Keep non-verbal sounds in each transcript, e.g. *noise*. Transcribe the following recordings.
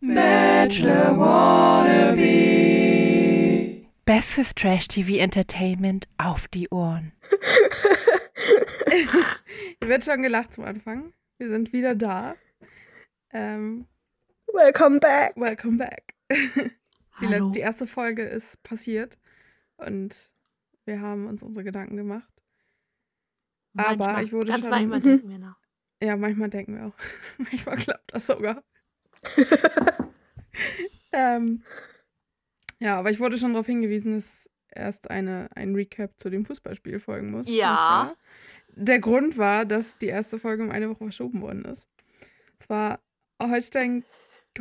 Bachelor Wannabe. Bestes Trash-TV-Entertainment auf die Ohren. Hier *laughs* wird schon gelacht zum Anfang. Wir sind wieder da. Ähm, Welcome back. welcome back. *laughs* Die, die erste Folge ist passiert und wir haben uns unsere Gedanken gemacht. Aber Manchmal. ich wurde Ganz schon- manchmal denken wir nach. *laughs* Ja, manchmal denken wir auch. manchmal klappt das sogar. *laughs* ähm, ja, aber ich wurde schon darauf hingewiesen, dass erst eine, ein Recap zu dem Fußballspiel folgen muss. Ja. Der Grund war, dass die erste Folge um eine Woche verschoben worden ist. Es war Holstein,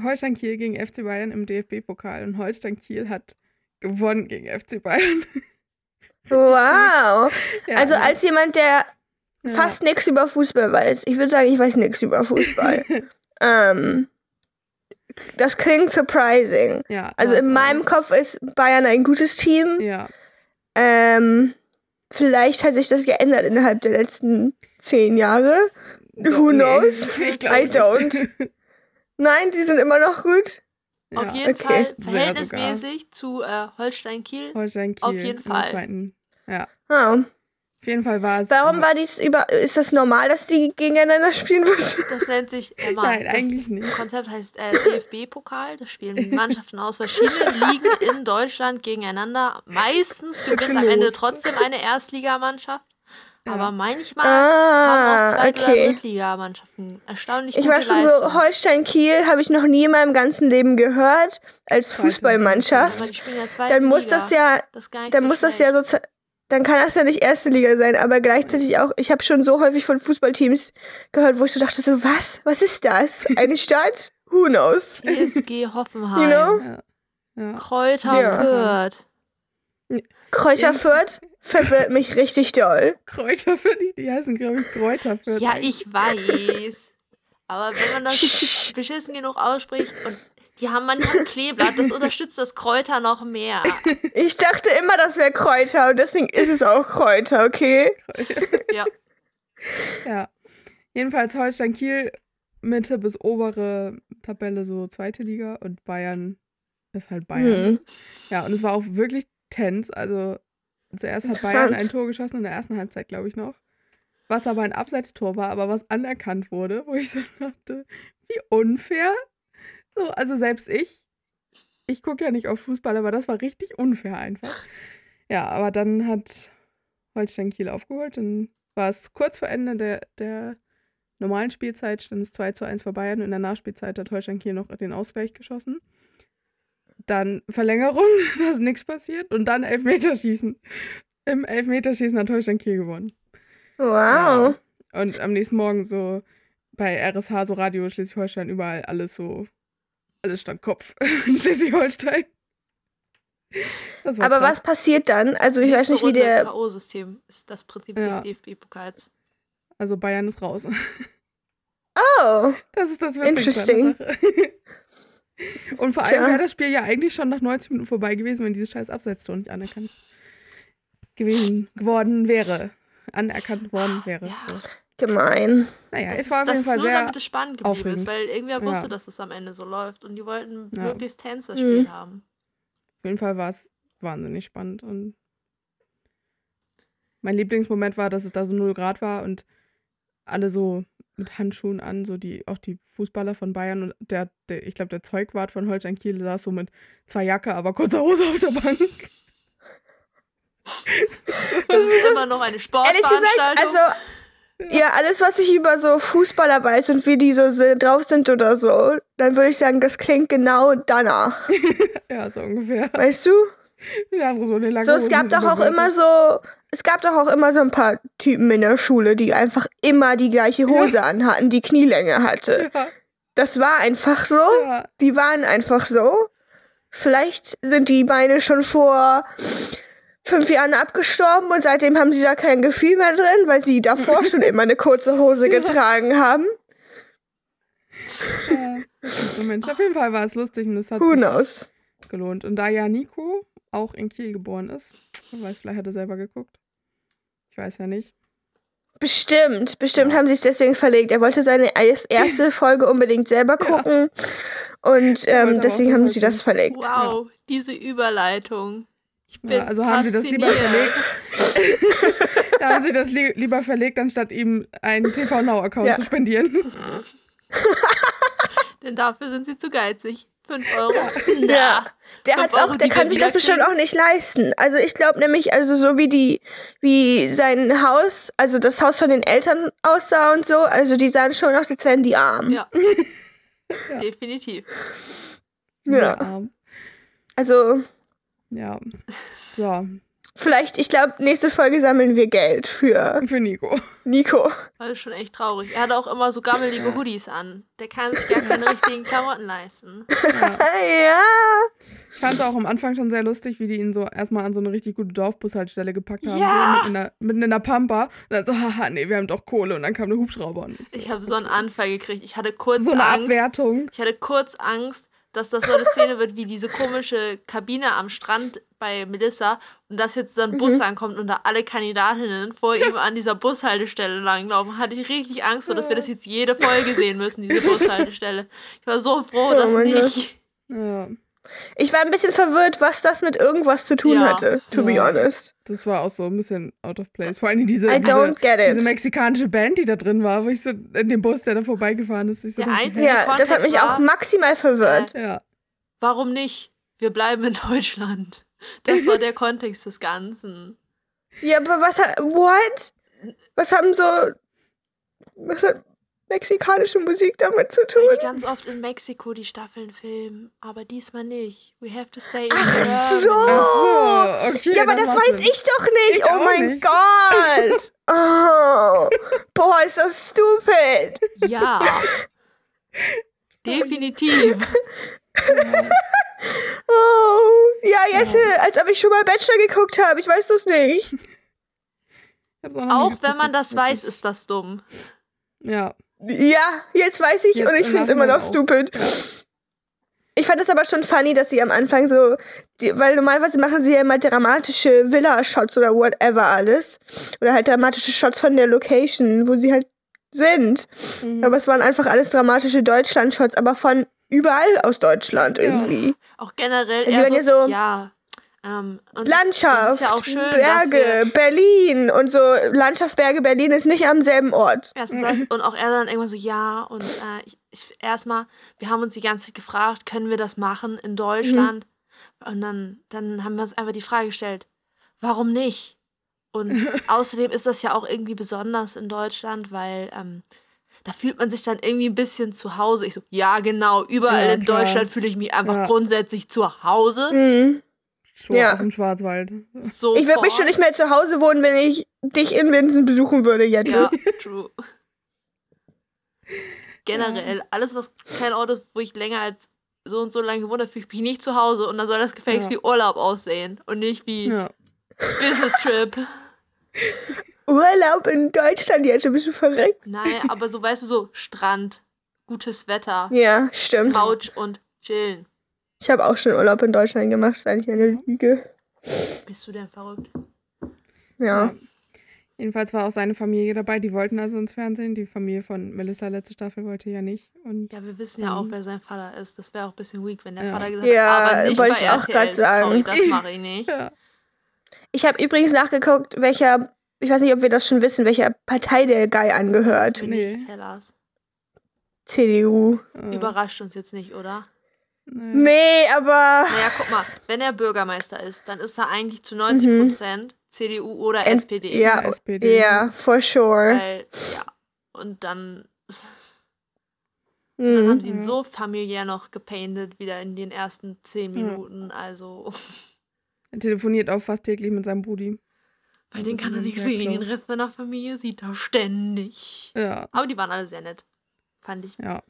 Holstein Kiel gegen FC Bayern im DFB-Pokal und Holstein Kiel hat gewonnen gegen FC Bayern. *laughs* Wow. Ja, Also ne? als jemand, der Ja. fast nichts über Fußball weiß, ich würde sagen, ich weiß nichts über Fußball. *laughs* ähm, das klingt surprising. ja, Also in auch. meinem Kopf ist Bayern ein gutes Team. Ja, Ähm, vielleicht hat sich das geändert innerhalb der letzten zehn Jahre. Who Nee, knows? *laughs* I don't. Nein, die sind immer noch gut. Ja. Auf jeden okay. Fall verhältnismäßig zu äh, Holstein Kiel. Holstein Kiel Auf jeden Fall. zweiten. Ja, Oh. Auf jeden Fall war es. Warum war dies über. Ist das normal, dass die gegeneinander spielen müssen? *laughs* Das nennt sich Emma. Nein, das eigentlich nicht. Konzept heißt äh, DFB-Pokal. Da spielen Mannschaften aus verschiedenen *laughs* Ligen in Deutschland gegeneinander. Meistens gewinnt am Ende trotzdem eine Erstligamannschaft. Ja. Aber manchmal haben auch Ah, oder okay. Drittligamannschaften erstaunlich Ich gute war schon Leistungen. so, Holstein-Kiel habe ich noch nie in meinem ganzen Leben gehört als Fußballmannschaft. die spielen ja zweite Dann muss Liga. das ja, das dann so muss das ja schlecht. so, dann kann das ja nicht erste Liga sein, aber gleichzeitig auch, ich habe schon so häufig von Fußballteams gehört, wo ich so dachte so, was? Was ist das? Eine *laughs* Stadt? Who knows? TSG Hoffenheim. You know? Ja. Kräuter Ja. Fürth. Kräuter Fürth verwirrt mich richtig doll. *laughs* Kräuter für die, die heißen, glaube ich, Kräuter für Ja, ich weiß. Aber wenn man das beschissen genug ausspricht und die haben man ein Kleeblatt, das unterstützt das Kräuter noch mehr. *laughs* Ich dachte immer, das wäre Kräuter und deswegen ist es auch Kräuter, okay? *laughs* Ja. Ja. Jedenfalls Holstein Kiel, Mitte bis obere Tabelle, so zweite Liga und Bayern ist halt Bayern. Hm. Ja, und es war auch wirklich tense. Also zuerst hat. Bayern ein Tor geschossen in der ersten Halbzeit, glaube ich noch. Was aber ein Abseitstor war, aber was anerkannt wurde, wo ich so *laughs* dachte, wie unfair. So, also selbst ich, ich gucke ja nicht auf Fußball, aber das war richtig unfair einfach. Ja, aber dann hat Holstein Kiel aufgeholt. Dann war es kurz vor Ende der, der normalen Spielzeit, stand es 2 zu 1 für Bayern. Und in der Nachspielzeit hat Holstein Kiel noch den Ausgleich geschossen. Dann Verlängerung, *laughs* da ist nichts passiert. Und dann Elfmeterschießen. Im Elfmeterschießen hat Holstein Kiel gewonnen. Wow. Und am nächsten Morgen so bei RSH, so Radio Schleswig-Holstein, überall alles so, alles stand Kopf *laughs* in Schleswig-Holstein. Aber krass. was passiert dann? Also ich weiß Nächste nicht, wie Runde der. K.O.-System ist das Prinzip Ja. des DFB-Pokals. Also Bayern ist raus. Oh, Das ist das Sache. *laughs* Und vor allem wäre das Spiel ja eigentlich schon nach 90 Minuten vorbei gewesen, wenn dieses scheiß Abseitstor nicht anerkannt gewesen geworden wäre. Anerkannt worden wäre. Ja. Gemein. Naja, Das es war auf ist- jeden Fall nur sehr damit es spannend geblieben aufregend. ist, weil irgendwer wusste, Ja. dass es am Ende so läuft und die wollten Ja. möglichst Tänzer Mhm. spielen haben. Auf jeden Fall war es wahnsinnig spannend und mein Lieblingsmoment war, dass es da so 0 Grad war und alle so mit Handschuhen an, so die, auch die Fußballer von Bayern und der, der ich glaube, der Zeugwart von Holstein Kiel saß so mit zwei Jacke, aber kurzer Hose auf der Bank. Das ist immer noch eine Ehrlich gesagt, Sportveranstaltung. also ja, alles, was ich über so Fußballer weiß und wie die so drauf sind oder so, dann würde ich sagen, das klingt genau danach. *laughs* ja, so ungefähr. Weißt du? Andere so eine lange So, es gab doch auch immer so, es gab doch auch immer so ein paar Typen in der Schule, die einfach immer die gleiche Hose anhatten, die Knielänge hatte. *laughs* Ja, Das war einfach so. ja. Die waren einfach so. Vielleicht sind die Beine schon vor fünf Jahren abgestorben und seitdem haben sie da kein Gefühl mehr drin, weil sie davor schon immer eine kurze Hose *laughs* getragen haben. ist so Mensch. Auf jeden Fall war es lustig und es hat Who sich knows? gelohnt. Und da ja Nico auch in Kiel geboren ist, weiß, vielleicht hat er selber geguckt. Ich weiß ja nicht. Bestimmt, bestimmt Ja. haben sie es deswegen verlegt. Er wollte seine erste *laughs* Folge unbedingt selber gucken. Und Ja, wollte ähm, deswegen haben sie das verlegt. Wow, diese Überleitung. Ich bin Ja, also haben sie das lieber verlegt. da *laughs* haben sie das li lieber verlegt, anstatt ihm einen TV Now-Account Ja. zu spendieren. *laughs* Denn dafür sind sie zu geizig. 5 Euro? Ja. Der Fünf hat auch, Euro, der kann sich das bestimmt auch nicht leisten. Also ich glaube nämlich, also so wie die, wie sein Haus, also das Haus von den Eltern aussah und so, also die sahen schon aus, als wären die arm. Ja. *laughs* Definitiv. Sehr Ja. arm. Also Ja. So, vielleicht, ich glaube, nächste Folge sammeln wir Geld für für Nico. Nico. Das ist schon echt traurig. Er hat auch immer so gammelige Hoodies an. Der kann sich gar keine richtigen Klamotten leisten. ja. Ich fand es auch am Anfang schon sehr lustig, wie die ihn so erstmal an so eine richtig gute Dorfbushaltestelle gepackt haben. Ja. So mitten, in der, mitten in der Pampa. Und dann so, haha, nee, wir haben doch Kohle. Und dann kam der Hubschrauber. Und ich so, Ich habe so einen Anfall gekriegt. Ich hatte kurz so eine Angst. Abwertung. Ich hatte kurz Angst, dass das so eine Szene wird wie diese komische Kabine am Strand bei Melissa und dass jetzt so ein Bus ankommt und da alle Kandidatinnen vor ihm an dieser Bushaltestelle langlaufen. Hatte ich richtig Angst vor, dass wir das jetzt jede Folge sehen müssen, diese Bushaltestelle. Ich war so froh, Oh dass nicht. Ja, Ich war ein bisschen verwirrt, was das mit irgendwas zu tun Ja. hatte, to be Ja. honest. das war auch so ein bisschen out of place. Vor allem diese, diese, diese mexikanische Band, die da drin war, wo ich so in dem Bus, der da vorbeigefahren ist. Ich so Der dachte? Ja, das hat Kontext mich auch war- maximal verwirrt. Ja, Warum nicht? Wir bleiben in Deutschland. Das war der *laughs* Kontext des Ganzen. Ja, aber was hat. What? Was haben so. Was hat mexikanische Musik damit zu tun? Weil die ganz oft in Mexiko die Staffeln filmen, aber diesmal nicht. We have to stay in Ach Germany. so. Ach so, okay. ja, aber das, macht weiß Sinn. ich doch nicht. Ich oh mein nicht. Gott. *laughs* Oh. Boah, ist das stupid. Ja. *laughs* Definitiv. *laughs* Oh. Ja, jetzt, Ja. als ob ich schon mal Bachelor geguckt habe. Ich weiß das nicht. Auch Auch wenn man das weiß, ist das dumm. Ja, Ja, jetzt weiß ich Jetzt und ich finde es immer noch stupid. Ich fand es aber schon funny, dass sie am Anfang so, die, weil normalerweise machen sie ja immer dramatische Villa-Shots oder whatever alles. Oder halt dramatische Shots von der Location, wo sie halt sind. Mhm. Aber es waren einfach alles dramatische Deutschland-Shots, aber von überall aus Deutschland Ja. irgendwie. Auch generell Also eher so, so- ja. Ähm, Landschaft, ja auch schön, Berge, Berlin und so. Landschaft, Berge, Berlin ist nicht am selben Ort. erstens das und auch er dann irgendwann so, ja, und äh, ich, ich erstmal, wir haben uns die ganze Zeit gefragt, können wir das machen in Deutschland? Und dann, dann haben wir uns einfach die Frage gestellt, warum nicht? Und *laughs* außerdem ist das ja auch irgendwie besonders in Deutschland, weil ähm, da fühlt man sich dann irgendwie ein bisschen zu Hause. Ich so, ja, genau, überall Ja, in. Deutschland fühle ich mich einfach Ja. grundsätzlich zu Hause. Mhm. Schon Ja. im Schwarzwald. So Ich würde mich schon nicht mehr zu Hause wohnen, wenn ich dich in Vincent besuchen würde jetzt. Ja, *laughs* true. Generell, alles, was kein Ort ist, wo ich länger als so und so lange gewohnt habe, fühle ich mich nicht zu Hause und dann soll das Gefängnis Ja. wie Urlaub aussehen und nicht wie Ja. Business Trip. *laughs* Urlaub in Deutschland jetzt, bist du verreckt? Nein, aber so weißt du so, Strand, gutes Wetter, Ja, stimmt. Couch und chillen. Ich habe auch schon Urlaub in Deutschland gemacht, ist eigentlich eine Lüge. Bist du denn verrückt? Ja. Ja. Jedenfalls war auch seine Familie dabei. Die wollten also ins Fernsehen. Die Familie von Melissa letzte Staffel wollte ja nicht. Und Ja, wir wissen ja auch, wer sein Vater ist. Das wäre auch ein bisschen weak, wenn der Ja. Vater gesagt Ja, hat, aber nicht bei ich auch RTL. sagen. Sorry, das mache ich *laughs* nicht. ja. Ich habe übrigens nachgeguckt, welcher, ich weiß nicht, ob wir das schon wissen, welcher Partei der Guy angehört. Das mir Nee. CDU. äh, Überrascht uns jetzt nicht, oder? Nee. Nee, aber Naja, guck mal, wenn er Bürgermeister ist, dann ist er eigentlich zu 90% CDU oder Ent- SPD. Mhm. ja, SPD. ja, for sure. Weil, ja. Und dann, dann haben Mhm. sie ihn Ja. so familiär noch gepainted, wieder in den ersten 10 Ja. Minuten. Also, Er telefoniert auch fast täglich mit seinem Brudi. weil den kann er nicht sehen. Den. Rest seiner Familie sieht er ständig. Ja, Aber die waren alle sehr nett. Fand ich. ja.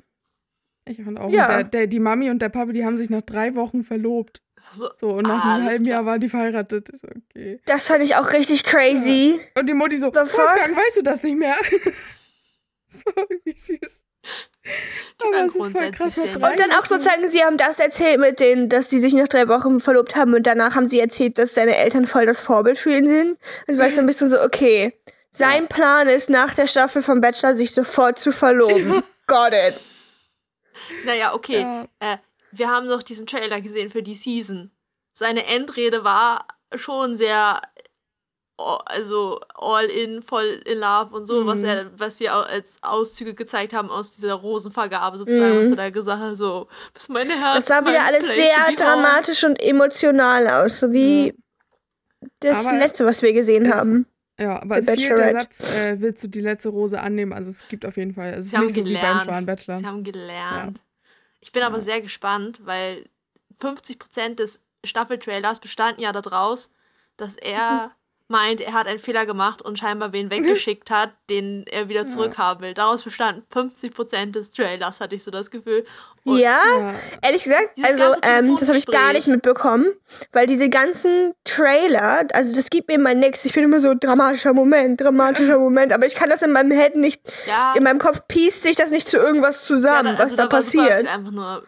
Ich fand auch. Ja. Der, der, die Mami und der Papa, die haben sich nach drei Wochen verlobt. So, So, und nach Ah, einem halben. Jahr waren die verheiratet. Ist okay. Das fand ich auch richtig crazy. Und die Mutti so, The? Wolfgang, weißt du das nicht mehr? *laughs* das war irgendwie süß. Aber es ist voll krass. Und dann auch sozusagen, sie haben das erzählt mit denen, dass sie sich nach drei Wochen verlobt haben und danach haben sie erzählt, dass seine Eltern voll das Vorbild für ihn sind. Und war ich so ein bisschen so, okay, sein Plan ist nach der Staffel vom Bachelor sich sofort zu verloben. Got it. Naja, okay. Ja. Äh, wir haben noch diesen Trailer gesehen für die Season. Seine Endrede war schon sehr, oh, also all in, voll in love und so, was Mhm. er, was sie als Auszüge gezeigt haben aus dieser Rosenvergabe sozusagen, was Mhm. er da gesagt hat, so, bis meine Herz. Das sah wieder alles place sehr home. dramatisch und emotional aus, so wie das Aber letzte, was wir gesehen es- haben. Ja, aber The es fehlt der Bachelorette. Satz, äh, willst du die letzte Rose annehmen? Also es gibt auf jeden Fall, es ist Sie haben nicht so wie beim gelernt. Schwan Sie Bachelor. haben gelernt. Ich bin aber sehr gespannt, weil 50% des Staffeltrailers bestanden ja daraus, dass er *laughs* meint, er hat einen Fehler gemacht und scheinbar wen *laughs* weggeschickt hat, den er wieder zurückhaben will. Daraus bestanden 50% des Trailers, hatte ich so das Gefühl. Und Ja, Ja, ehrlich gesagt, Dieses also ähm, das habe ich gar nicht mitbekommen, weil diese ganzen Trailer, also das gibt mir immer nichts. Ich bin immer so dramatischer Moment, dramatischer *laughs* Moment, aber ich kann das in meinem Head nicht, ja, in meinem Kopf piece sich das nicht zu irgendwas zusammen, ja, da- was also da, super passiert. viel einfach nur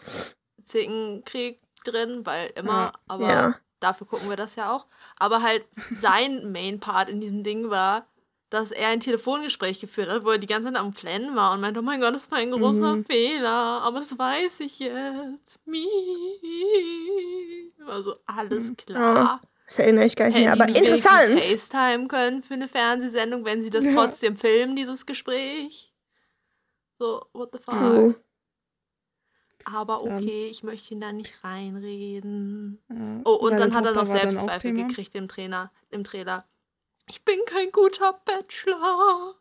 Zickenkrieg drin, weil immer, aber dafür gucken wir das ja auch. Aber halt sein Main-Part in diesem Ding war, dass er ein Telefongespräch geführt hat, wo er die ganze Zeit am Flennen war und meinte, oh mein Gott, das war ein großer Mhm. Fehler, aber das weiß ich jetzt. Mi. Also alles klar. Das erinnere ich gar nicht Hätten mehr, aber interessant. FaceTime können für eine Fernsehsendung, wenn sie das Ja. trotzdem filmen, dieses Gespräch. So, what the fuck. True. Aber okay, ich möchte ihn da nicht reinreden. ja. Oh, und dann hat er noch Selbstzweifel gekriegt im Trainer, im Trailer. Ich bin kein guter Bachelor.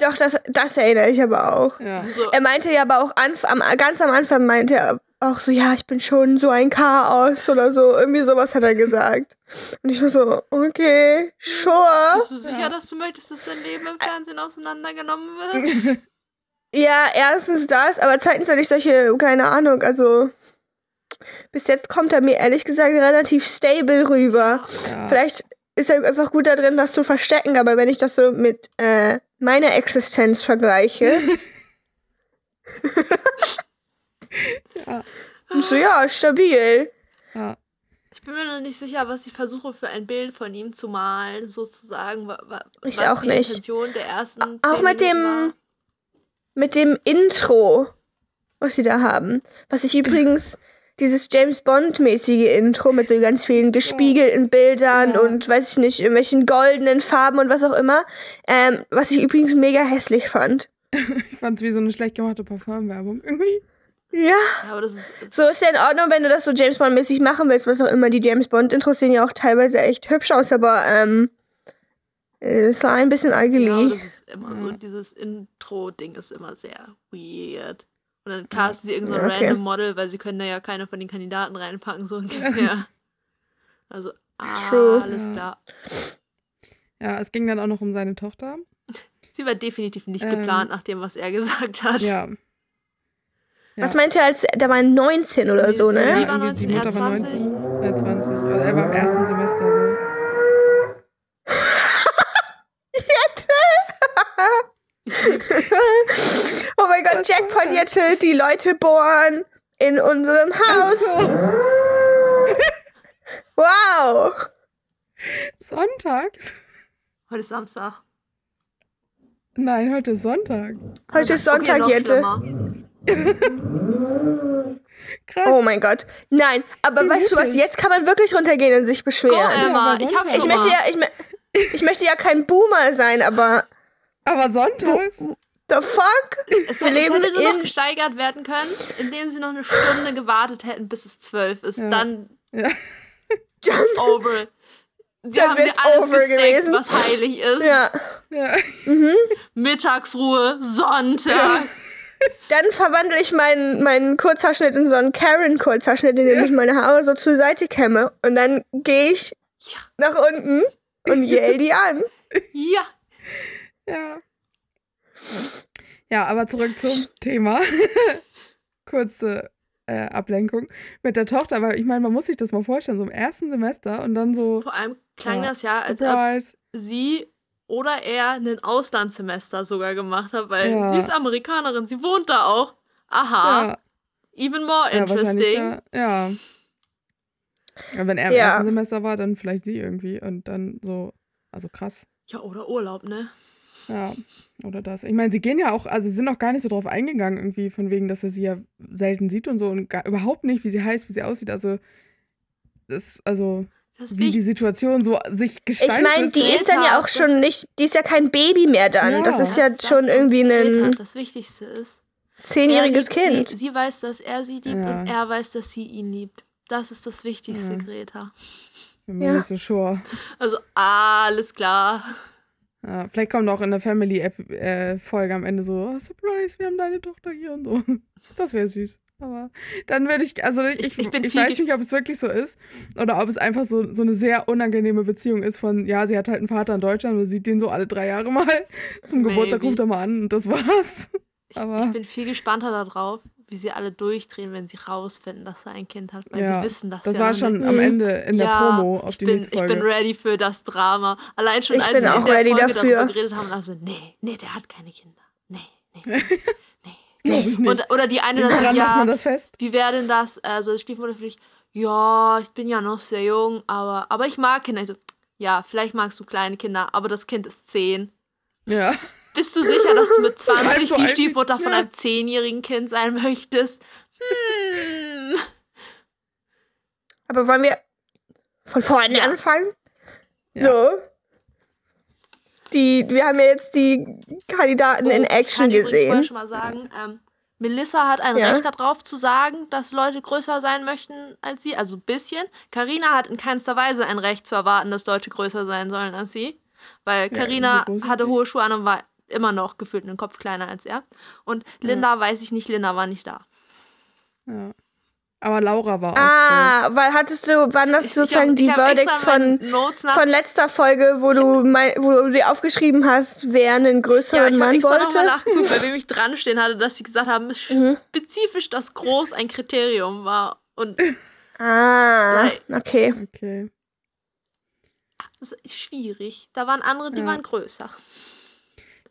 Doch, das, das erinnere ich aber auch. Ja. Also, Er meinte ja aber auch anf am, ganz am Anfang meinte er auch so, ja, ich bin schon so ein Chaos oder so. Irgendwie sowas hat er gesagt. Und ich war so, okay, sure. bist du sicher, Ja. dass du möchtest, dass dein Leben im Fernsehen auseinandergenommen wird? *laughs* Ja, erstens das, aber zweitens hatte ich solche, keine Ahnung, also bis jetzt kommt er mir ehrlich gesagt relativ stable rüber. ja. Vielleicht ist er einfach gut da drin, das zu verstecken, aber wenn ich das so mit äh, meiner Existenz vergleiche, *laughs* ja. und so, ja, stabil. ja. Ich bin mir noch nicht sicher, was ich versuche für ein Bild von ihm zu malen, sozusagen. wa- wa- Ich was auch die nicht. Intention der ersten Auch mit dem- war. Mit dem Intro, was sie da haben. Was ich übrigens, dieses James Bond-mäßige Intro mit so ganz vielen gespiegelten Bildern Ja. und weiß ich nicht, irgendwelchen goldenen Farben und was auch immer. Ähm, was ich übrigens mega hässlich fand. *laughs* Ich fand es wie so eine schlecht gemachte Parfumwerbung irgendwie. Ja. Ja, aber das ist. So ist ja in Ordnung, wenn du das so James Bond-mäßig machen willst, was auch immer. Die James Bond-Intros sehen ja auch teilweise echt hübsch aus, aber ähm, es war ein bisschen Ja, aber ugly. das ist immer so, Ja. dieses Intro-Ding ist immer sehr weird. Und dann casten sie irgendein so Ja, okay. random Model, weil sie können da ja keine von den Kandidaten reinpacken, so ungefähr. *laughs* Also, ah, True. alles Ja. klar. Ja, es ging dann auch noch um seine Tochter. Sie war definitiv nicht Ähm. geplant nach dem, was er gesagt hat. Ja. Ja. Was meinte er als, der war 19 oder so, Sie ne? war irgendwie 19, die er Mutter war 20. 19. Ja, 20. Also er war im ersten Semester so. Oh mein Gott, Was Jackpot? Jette, die Leute bohren in unserem Haus. so. *laughs* Wow. Sonntags? Heute ist Samstag. Nein, heute ist Sonntag. Heute ist Okay, Sonntag, noch Jette. Krass. Oh mein Gott. Nein, aber Wie weißt du was, jetzt kann man wirklich runtergehen und sich Go, beschweren. Emma, aber ich. Ich möchte ja, ich, ich möchte ja kein Boomer sein, aber Aber sonntags? the fuck? Es, Wir hätte- es leben hätte nur noch gesteigert werden können, indem sie noch eine Stunde gewartet hätten, bis es zwölf ist. Ja. Dann Ja. *laughs* ist over. Sie Dann haben sie alles gesteckt, was heilig ist. Ja. ja. Mittagsruhe, Sonntag. Dann verwandle ich meinen, meinen Kurzhaarschnitt in so einen Karen-Kurzhaarschnitt, indem ich meine Haare so zur Seite kämme. Und dann gehe ich Ja. nach unten und *laughs* yell die an. Ja. Ja. Ja, aber zurück zum Thema. *laughs* Kurze äh, Ablenkung mit der Tochter, weil ich meine, man muss sich das mal vorstellen, so im ersten Semester und dann so Vor allem klang Ja. das ja, als ob sie oder er ein Auslandssemester sogar gemacht hat, weil Ja. sie ist Amerikanerin, sie wohnt da auch. Aha, Ja, even more interesting. Ja. ja. ja. Wenn er im ersten Semester war, dann vielleicht sie irgendwie und dann so, also krass. Ja, oder Urlaub, ne? Ja, oder das. Ich meine, sie gehen ja auch, also sie sind auch gar nicht so drauf eingegangen, irgendwie, von wegen, dass er sie ja selten sieht und so und gar, überhaupt nicht, wie sie heißt, wie sie aussieht. Also, das, also, Das wie die. Situation so sich Ich gestaltet. meine, die so. ist dann ja auch schon nicht, die ist ja kein Baby mehr dann. Ja. das ist ja Das schon das, irgendwie ein Das Wichtigste ist. Zehnjähriges liebt Kind. Sie, sie weiß, dass er sie liebt Ja. und er weiß, dass sie ihn liebt. Das ist das Wichtigste, Ja. Greta. Bin mir Ja. nicht so sure. Also alles klar. Ja, vielleicht kommt auch in der Family-Folge am Ende so, oh, Surprise, wir haben deine Tochter hier und so. Das wäre süß. Aber dann würde ich, also ich, Ich- ich, ich weiß nicht, ob es wirklich so ist oder ob es einfach so, so eine sehr unangenehme Beziehung ist von, ja, sie hat halt einen Vater in Deutschland und sieht den so alle drei Jahre *laughs* mal zum Geburtstag, Maybe. ruft er mal an und das war's. Ich, Aber- ich bin viel gespannter darauf, wie sie alle durchdrehen, wenn sie rausfinden, dass er ein Kind hat. Weil Ja, sie wissen, dass Das ja war schon nicht- am. Ende in der ja, Promo auf ich die bin, nächste Ich Folge. bin ready für das Drama. Allein schon, Ich als auch in der Folge dafür. darüber geredet haben, haben sie, nee, nee, der hat keine Kinder. Nee, nee, *laughs* nee. Glaube ich nicht. Und, oder die eine dann sagt, ja, das fest? wie wäre denn das? Also Stiefmutter für dich, ja, ich bin ja noch sehr jung, aber, aber ich mag Kinder. Ich so, ja, vielleicht magst du kleine Kinder, aber das Kind ist zehn. Ja. *laughs* Bist du sicher, dass du mit *laughs* 20 so die Stiefmutter von ja. einem zehnjährigen Kind sein möchtest? Hm. Aber wollen wir von vorne Ja. anfangen? Ja. So. Die, wir haben ja jetzt die Kandidaten in Oh, ich Action kann übrigens vorher gesehen. schon mal sagen, ähm, Melissa hat ein Ja. Recht darauf zu sagen, dass Leute größer sein möchten als sie, also ein bisschen. Karina hat in keinster Weise ein Recht zu erwarten, dass Leute größer sein sollen als sie, weil Ja, Karina ist hatte hohe Schuhe an und war immer noch gefühlt einen Kopf kleiner als er. Und Linda weiß ich nicht, Linda war nicht da. ja. Aber Laura war auch Ah, weil hattest du, waren das Ich- ich sozusagen hab- die ich hab extra Verdicts von, von letzter Folge, wo du, mein, wo du dir aufgeschrieben hast, wer einen Ja, größeren ich habe Mann nochmal wollte? nachgeguckt, weil *laughs* wir mich dran stehen hatte, dass sie gesagt haben, Mhm. spezifisch, dass groß ein Kriterium war. Und Ah, okay. groß. Okay. das ist schwierig. Da waren andere, die Ja. waren größer.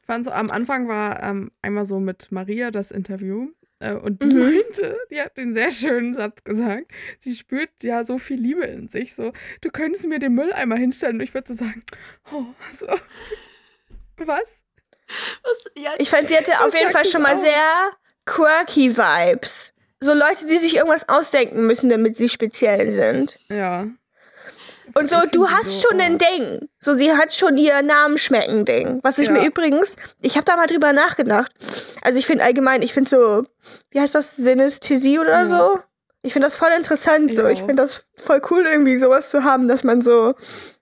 Ich fand so, am Anfang war ähm, einmal so mit Maria das Interview. Äh, und die Mhm. meinte, die hat den sehr schönen Satz gesagt. Sie spürt ja so viel Liebe in sich. So, du könntest mir den Mülleimer hinstellen und ich würde so sagen, oh, so. Was? Was, ja, Ich fand, sie hatte auf jeden Fall schon mal aus? sehr quirky Vibes. So Leute, die sich irgendwas ausdenken müssen, damit sie speziell sind. Ja. Und so, du die hast so, schon ein. Ding. So, sie hat schon ihr Namen schmecken Ding. Was ich Ja. mir übrigens, ich habe da mal drüber nachgedacht. Also ich finde allgemein, ich finde so, wie heißt das, Synästhesie oder Ja. so? Ich finde das voll interessant. So, Ich finde das voll cool, irgendwie sowas zu haben, dass man so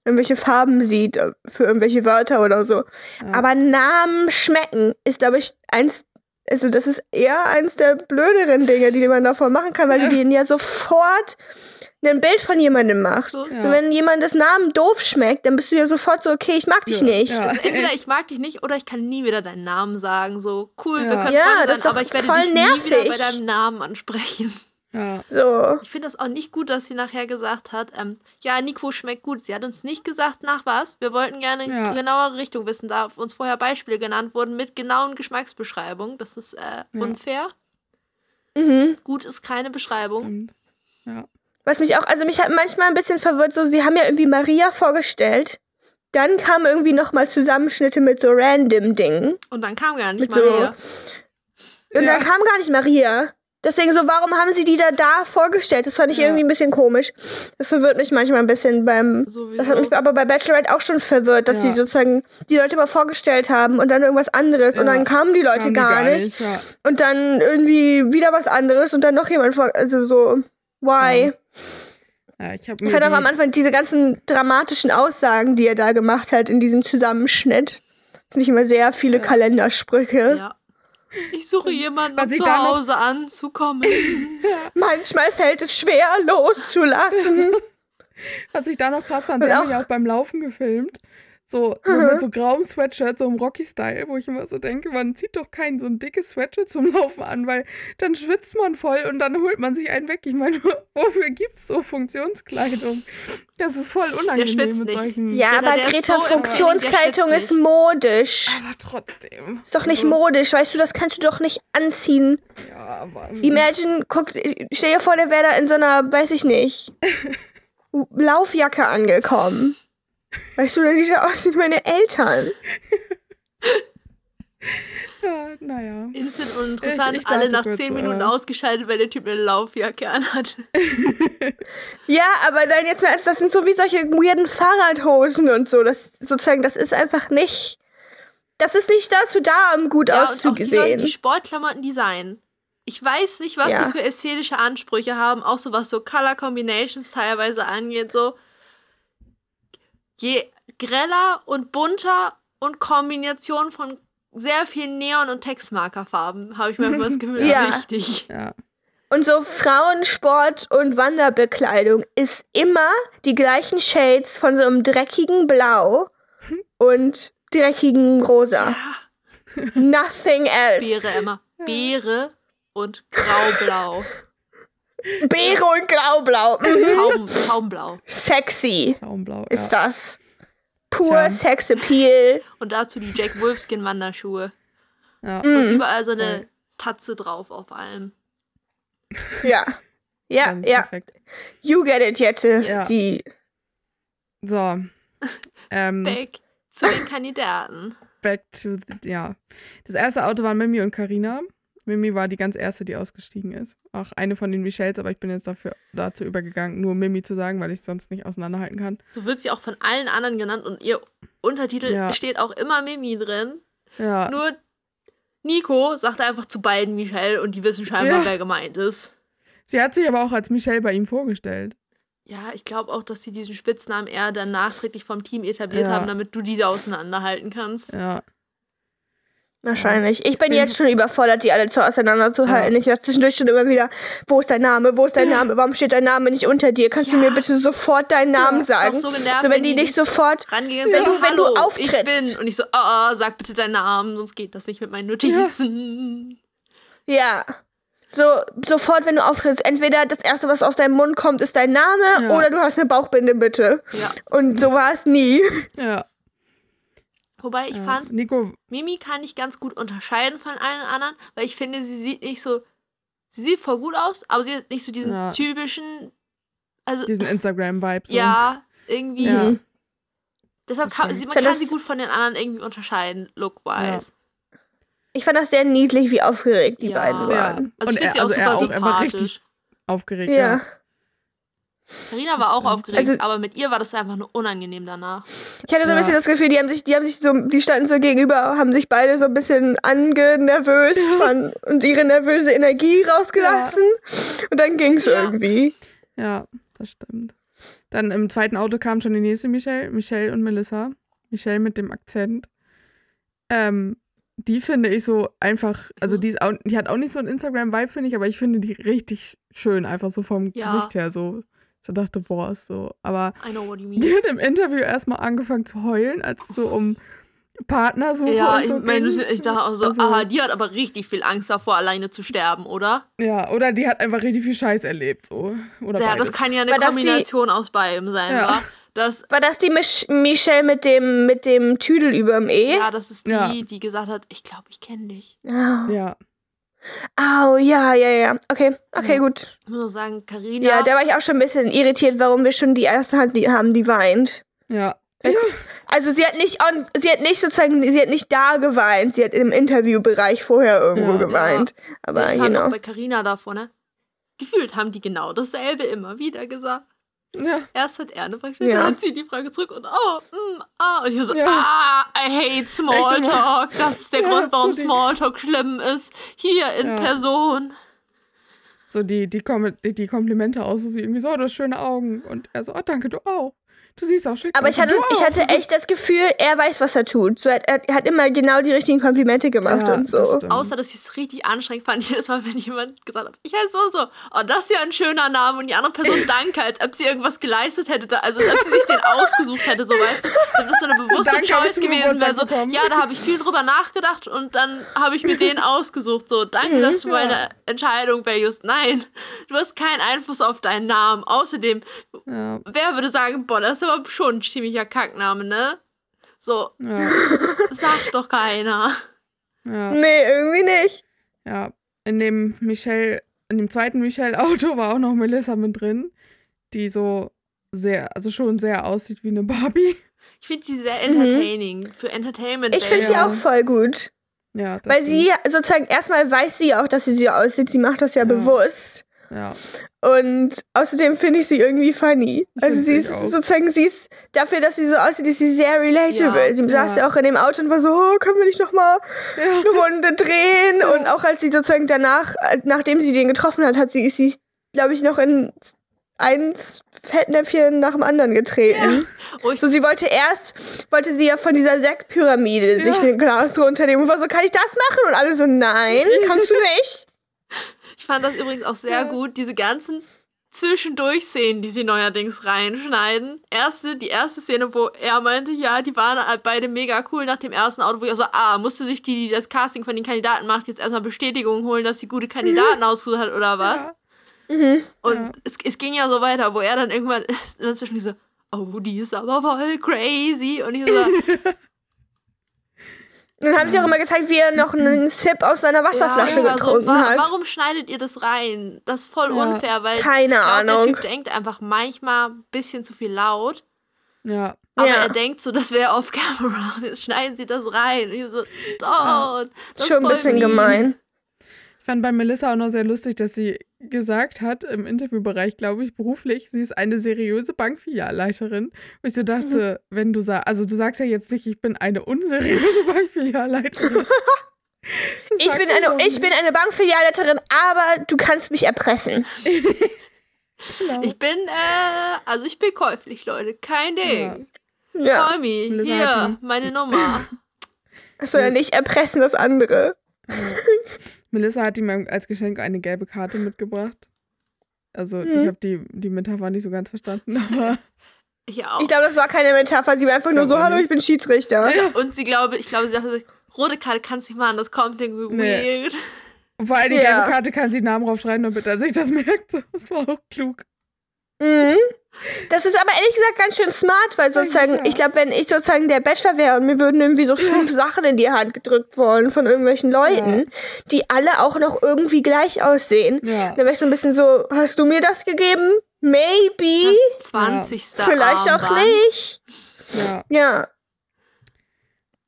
irgendwelche Farben sieht äh, für irgendwelche Wörter oder so. Aber Namen schmecken ist, glaube ich, eins, also das ist eher eins der blöderen Dinge, die man davon machen kann, weil du denen ja sofort ein Bild von jemandem machst. so Ja. Wenn jemand das Namen doof schmeckt, dann bist du ja sofort so, okay, ich mag dich Ja, nicht. ja. Also entweder ich mag dich nicht oder ich kann nie wieder deinen Namen sagen. So, cool, wir können Ja, Freunde das sein, ist doch aber ich werde voll dich nie wieder nervig. bei deinem Namen ansprechen. ja. So. Ich finde das auch nicht gut, dass sie nachher gesagt hat, ähm, ja, Nico schmeckt gut. Sie hat uns nicht gesagt, nach was. Wir wollten gerne Ja. genauere Richtung wissen, da uns vorher Beispiele genannt wurden mit genauen Geschmacksbeschreibungen. Das ist äh, Ja. unfair. Mhm. Gut ist keine Beschreibung. Stimmt. Ja. Was mich auch, also mich hat manchmal ein bisschen verwirrt, so, sie haben ja irgendwie Maria vorgestellt. Dann kamen irgendwie nochmal Zusammenschnitte mit so random Dingen. Und dann kam gar nicht Mit so- Maria. Und Ja. dann kam gar nicht Maria. Deswegen so, warum haben sie die da da vorgestellt? Das fand ich Ja. irgendwie ein bisschen komisch. Das verwirrt mich manchmal ein bisschen beim. Sowieso. Das hat mich aber bei Bachelorette auch schon verwirrt, dass Ja. sie sozusagen die Leute mal vorgestellt haben und dann irgendwas anderes und Ja. dann kamen die Leute Kamen die gar, nicht. Ja. und dann irgendwie wieder was anderes und dann noch jemand vor. Also so, why? Ja, ich habe fand auch am Anfang diese ganzen dramatischen Aussagen, die er da gemacht hat in diesem Zusammenschnitt. Finde ich immer sehr viele Ja. Kalendersprüche. Ja. Ich suche jemanden, um zu Hause anzukommen. *laughs* Manchmal fällt es schwer, loszulassen. *laughs* Was ich da noch krass fand, sie haben mich auch beim Laufen gefilmt. So, so mit so grauem Sweatshirt, so im Rocky-Style, wo ich immer so denke, man zieht doch kein so ein dickes Sweatshirt zum *laughs* Laufen an, weil dann schwitzt man voll und dann holt man sich einen weg. Ich meine, wofür gibt's so Funktionskleidung? Das ist voll unangenehm schwitzt mit nicht. solchen. ja, aber Greta, so Funktionskleidung ist modisch. Aber trotzdem. Ist doch nicht Also, modisch, weißt du, das kannst du doch nicht anziehen. Ja, aber. Imagine, guck, stell dir vor, der wäre da in so einer, weiß ich nicht, *laughs* Laufjacke angekommen. Weißt du, das sieht ja aus wie meine Eltern. *laughs* Ja, naja. Instant uninteressant, Ich- ich dachte alle nach 10 Minuten äh, ausgeschaltet, weil der Typ eine Laufjacke anhat. *laughs* Ja, aber dann jetzt mal, das sind so wie solche weirden Fahrradhosen und so. Das sozusagen, das ist einfach nicht. Das ist nicht dazu da, um gut Ja, und auch die Leute, auszusehen. die Sportklamotten designen. Ich weiß nicht, was Ja. sie für ästhetische Ansprüche haben, auch so was so Color Combinations teilweise angeht. So je greller und bunter und Kombination von sehr vielen Neon- und Textmarkerfarben, habe ich manchmal das Gefühl, Ja. richtig. Ja. Und so Frauensport und Wanderbekleidung ist immer die gleichen Shades von so einem dreckigen Blau *laughs* und dreckigen Rosa. Nothing else. Beere, Emma. Beere und graublau. Beere und Graublau. Mhm. Taum, Taumblau. Sexy Traumblau. ist Ja. das. Pur Tja. Sexappeal. Und dazu die Jack Wolfskin Wanderschuhe. Ja. Mhm. Überall so eine Voll. Tatze drauf auf allem. Ja. Ja, Ganz ja. perfekt. You get it, Jette. Ja. Die. So. *laughs* Ähm, Back zu den Kandidaten. back to the, ja. Das erste Auto waren Mimi und Karina. Mimi war die ganz erste, die ausgestiegen ist. Auch eine von den Michelles, aber ich bin jetzt dafür dazu übergegangen, nur Mimi zu sagen, weil ich es sonst nicht auseinanderhalten kann. So wird sie auch von allen anderen genannt und ihr Untertitel Ja. steht auch immer Mimi drin. Ja. Nur Nico sagt einfach zu beiden Michelle und die wissen scheinbar, Ja. wer gemeint ist. Sie hat sich aber auch als Michelle bei ihm vorgestellt. Ja, ich glaube auch, dass sie diesen Spitznamen eher dann nachträglich vom Team etabliert Ja. haben, damit du diese auseinanderhalten kannst. Ja. Wahrscheinlich. Ich bin jetzt schon überfordert, die alle zu auseinanderzuhalten. Ja. Ich höre zwischendurch schon immer wieder, wo ist dein Name, wo ist dein Name, warum steht dein Name nicht unter dir? Kannst du Ja. mir bitte sofort deinen Namen Ich war sagen? so genervt, so, wenn die nicht sofort. rangegangen Wenn du- wenn du hallo, ich auftrittst. bin. Und ich so, ah, ah, sag bitte deinen Namen, sonst geht das nicht mit meinen Notizen. Ja. So, sofort, wenn du auftrittst, entweder das erste, was aus deinem Mund kommt, ist dein Name Ja. oder du hast eine Bauchbinde, bitte. Ja. Und so war es nie. Ja. Wobei ich ja. fand, Nico, Mimi kann ich ganz gut unterscheiden von allen anderen, weil ich finde, sie sieht nicht so. Sie sieht voll gut aus, aber sie hat nicht so diesen Ja. typischen. Also, diesen Instagram-Vibe. So. *laughs* ja, irgendwie. Ja. Mhm. Deshalb kann, sie, man kann das- sie gut von den anderen irgendwie unterscheiden, look-wise. Ich fand das sehr niedlich, wie aufgeregt die Ja. beiden Ja. waren. Also Und ich finde er- sie auch also er super auch, er war sympathisch. richtig- Aufgeregt. Ja. Ja. Carina war auch aufgeregt, Also- aber mit ihr war das einfach nur unangenehm danach. Ich hatte so ein Ja. bisschen das Gefühl, die haben sich, die haben sich so, die standen so gegenüber, haben sich beide so ein bisschen angenervöst *laughs* von, und ihre nervöse Energie rausgelassen. Und dann ging's Ja. irgendwie. Ja, das stimmt. Dann im zweiten Auto kam schon die nächste Michelle, Michelle und Melissa. Michelle mit dem Akzent. Ähm, die finde ich so einfach, also die, ist auch, die hat auch nicht so einen Instagram-Vibe, finde ich, aber ich finde die richtig schön, einfach so vom Ja. Gesicht her so. So dachte, boah, ist so. Aber I know what you mean. die hat im Interview erstmal angefangen zu heulen, als es so um Partnersuche Ja, und ich, so meine, ging. ich dachte auch so, Also- aha, die hat aber richtig viel Angst davor, alleine zu sterben, oder? Ja, oder die hat einfach richtig viel Scheiß erlebt, so. Oder Ja, beides. das kann ja eine War das die- Kombination aus beidem sein, Ja. wa? Das, War das die Mich Michelle mit dem, mit dem Tüdel überm E? ja, das ist die, Ja. die gesagt hat, ich glaube, ich kenne dich. Oh. Ja, Au, ja, ja, ja. Okay, okay, Ja. gut. Ich muss nur sagen, Carina, Ja, da war ich auch schon ein bisschen irritiert, warum wir schon die erste Hand die haben, die weint. ja. Also sie hat nicht on, sie hat nicht sozusagen, sie hat nicht da geweint, sie hat im Interviewbereich vorher irgendwo Ja. geweint. Aber ich fand genau. auch bei Carina davor, ne? Gefühlt haben die genau dasselbe immer wieder gesagt. Ja. Erst hat er eine Frage gestellt, Ja. dann hat sie die Frage zurück und oh, mm, ah. Und ich so, Ja. ah, I hate Smalltalk. Das ist der *laughs* Ja, Grund, warum so Smalltalk schlimm ist. Hier in. Person. so die, die, Kom die, die Komplimente aus, so sie irgendwie so, oh, du hast schöne Augen. Und er so, oh, danke, du auch. Du siehst auch schick Aber aus. ich hatte, ich hatte echt das Gefühl, er weiß, was er tut. So, er, er hat immer genau die richtigen Komplimente gemacht ja, und das so. stimmt. Außer, dass ich es richtig anstrengend fand, *laughs* jedes Mal, wenn jemand gesagt hat, ich heiße so und so. Oh, das ist ja ein schöner Name. Und die andere Person *laughs* danke, als ob sie irgendwas geleistet hätte. Also, als ob sie sich den ausgesucht hätte, so weißt du. Dann ist so eine bewusste danke, Choice gewesen. Weil so, bekommen. ja, da habe ich viel drüber nachgedacht und dann habe ich mir den *laughs* ausgesucht. So, danke, dass du Mhm, Ja. meine Entscheidung valuest. Nein, du hast keinen Einfluss auf deinen Namen. Außerdem, Ja, wer würde sagen, boah, das ist aber schon ein ziemlicher Kackname, ne? So, ja, *laughs* sagt doch keiner. ja, Nee, irgendwie nicht. ja. In dem Michelle, in dem zweiten Michelle-Auto war auch noch Melissa mit drin, die so sehr, also schon sehr aussieht wie eine Barbie. Ich finde sie sehr entertaining. Für Entertainment. Ich finde sie Ja. auch voll gut. Ja, Weil stimmt. sie sozusagen erstmal weiß sie auch, dass sie so aussieht. Sie macht das ja, Ja. bewusst. Ja, Und außerdem finde ich sie irgendwie funny. Ich Also sie ist auch. sozusagen, sie ist dafür, dass sie so aussieht, ist sie sehr relatable. Ja. sie saß Ja. ja auch in dem Auto und war so, oh, können wir nicht noch mal ja. eine Runde drehen? Und auch als sie sozusagen danach, äh, nachdem sie den getroffen hat, hat sie, ist sie, glaube ich, noch in eins Fettnäpfchen nach dem anderen getreten. Oh, ich, So, sie wollte erst, wollte sie ja von dieser Sektpyramide sich Ja. ein Glas runternehmen und war so, kann ich das machen? Und alle so, nein, kannst du nicht. *laughs* ich fand das übrigens auch sehr gut, diese ganzen Zwischendurch-Szenen, die sie neuerdings reinschneiden. Erste, die erste Szene, wo er meinte, ja, die waren halt beide mega cool nach dem ersten Auto, wo ich so, ah, musste sich die, die das Casting von den Kandidaten macht, jetzt erstmal Bestätigung holen, dass sie gute Kandidaten ausgesucht hat oder was? Ja. Mhm. Und Ja. es, es ging ja so weiter, wo er dann irgendwann *laughs* dazwischen so, oh, die ist aber voll crazy. Und ich so, *laughs* dann haben sie auch immer gezeigt, wie er noch einen Sip aus seiner Wasserflasche ja, so, getrunken wa hat. warum schneidet ihr das rein? Das ist voll Ja. unfair, weil Keine ich glaub, Ahnung. der Typ denkt einfach manchmal ein bisschen zu viel laut. ja. Aber Ja. er denkt so, das wäre off camera. *laughs* Jetzt schneiden sie das rein. Und ich so, oh, das Schon ein ist voll bisschen mean. gemein. Ich fand bei Melissa auch noch sehr lustig, dass sie gesagt hat, im Interviewbereich, glaube ich, beruflich, sie ist eine seriöse Bankfilialleiterin. Und ich so dachte, wenn du sagst, also du sagst ja jetzt nicht, ich bin eine unseriöse *laughs* Bankfilialleiterin. Ich bin, eine, ich bin eine Bankfilialleiterin, aber du kannst mich erpressen. Genau. Ich bin, äh, also ich bin käuflich, Leute. Kein Ding. Ja. Call me. Melissa Hier, meine Nummer. *laughs* Achso, ja nicht erpressen das andere. Ja. *laughs* Melissa hat ihm als Geschenk eine gelbe Karte mitgebracht. Also ich Mhm. habe die, die Metapher nicht so ganz verstanden, *laughs* aber Ich auch. Ich glaube, das war keine Metapher. Sie war einfach nur so, hallo, ich bin Schiedsrichter. *laughs* Und sie glaube, ich glaube, sie dachte sich, rote Karte kannst du nicht machen, das kommt irgendwie Nee. weird. vor allem die Ja. gelbe Karte kann sie Namen draufschreiben, damit er sich das merkt. Das war auch klug. Mhm. Das ist aber ehrlich gesagt ganz schön smart, weil sozusagen, ja. ich glaube, wenn ich sozusagen der Bachelor wäre und mir würden irgendwie so fünf Sachen in die Hand gedrückt worden von irgendwelchen Leuten, die alle auch noch irgendwie gleich aussehen, Ja. dann wäre ich so ein bisschen so, hast du mir das gegeben? Maybe? Das 20. Vielleicht auch Armband. nicht. Ja.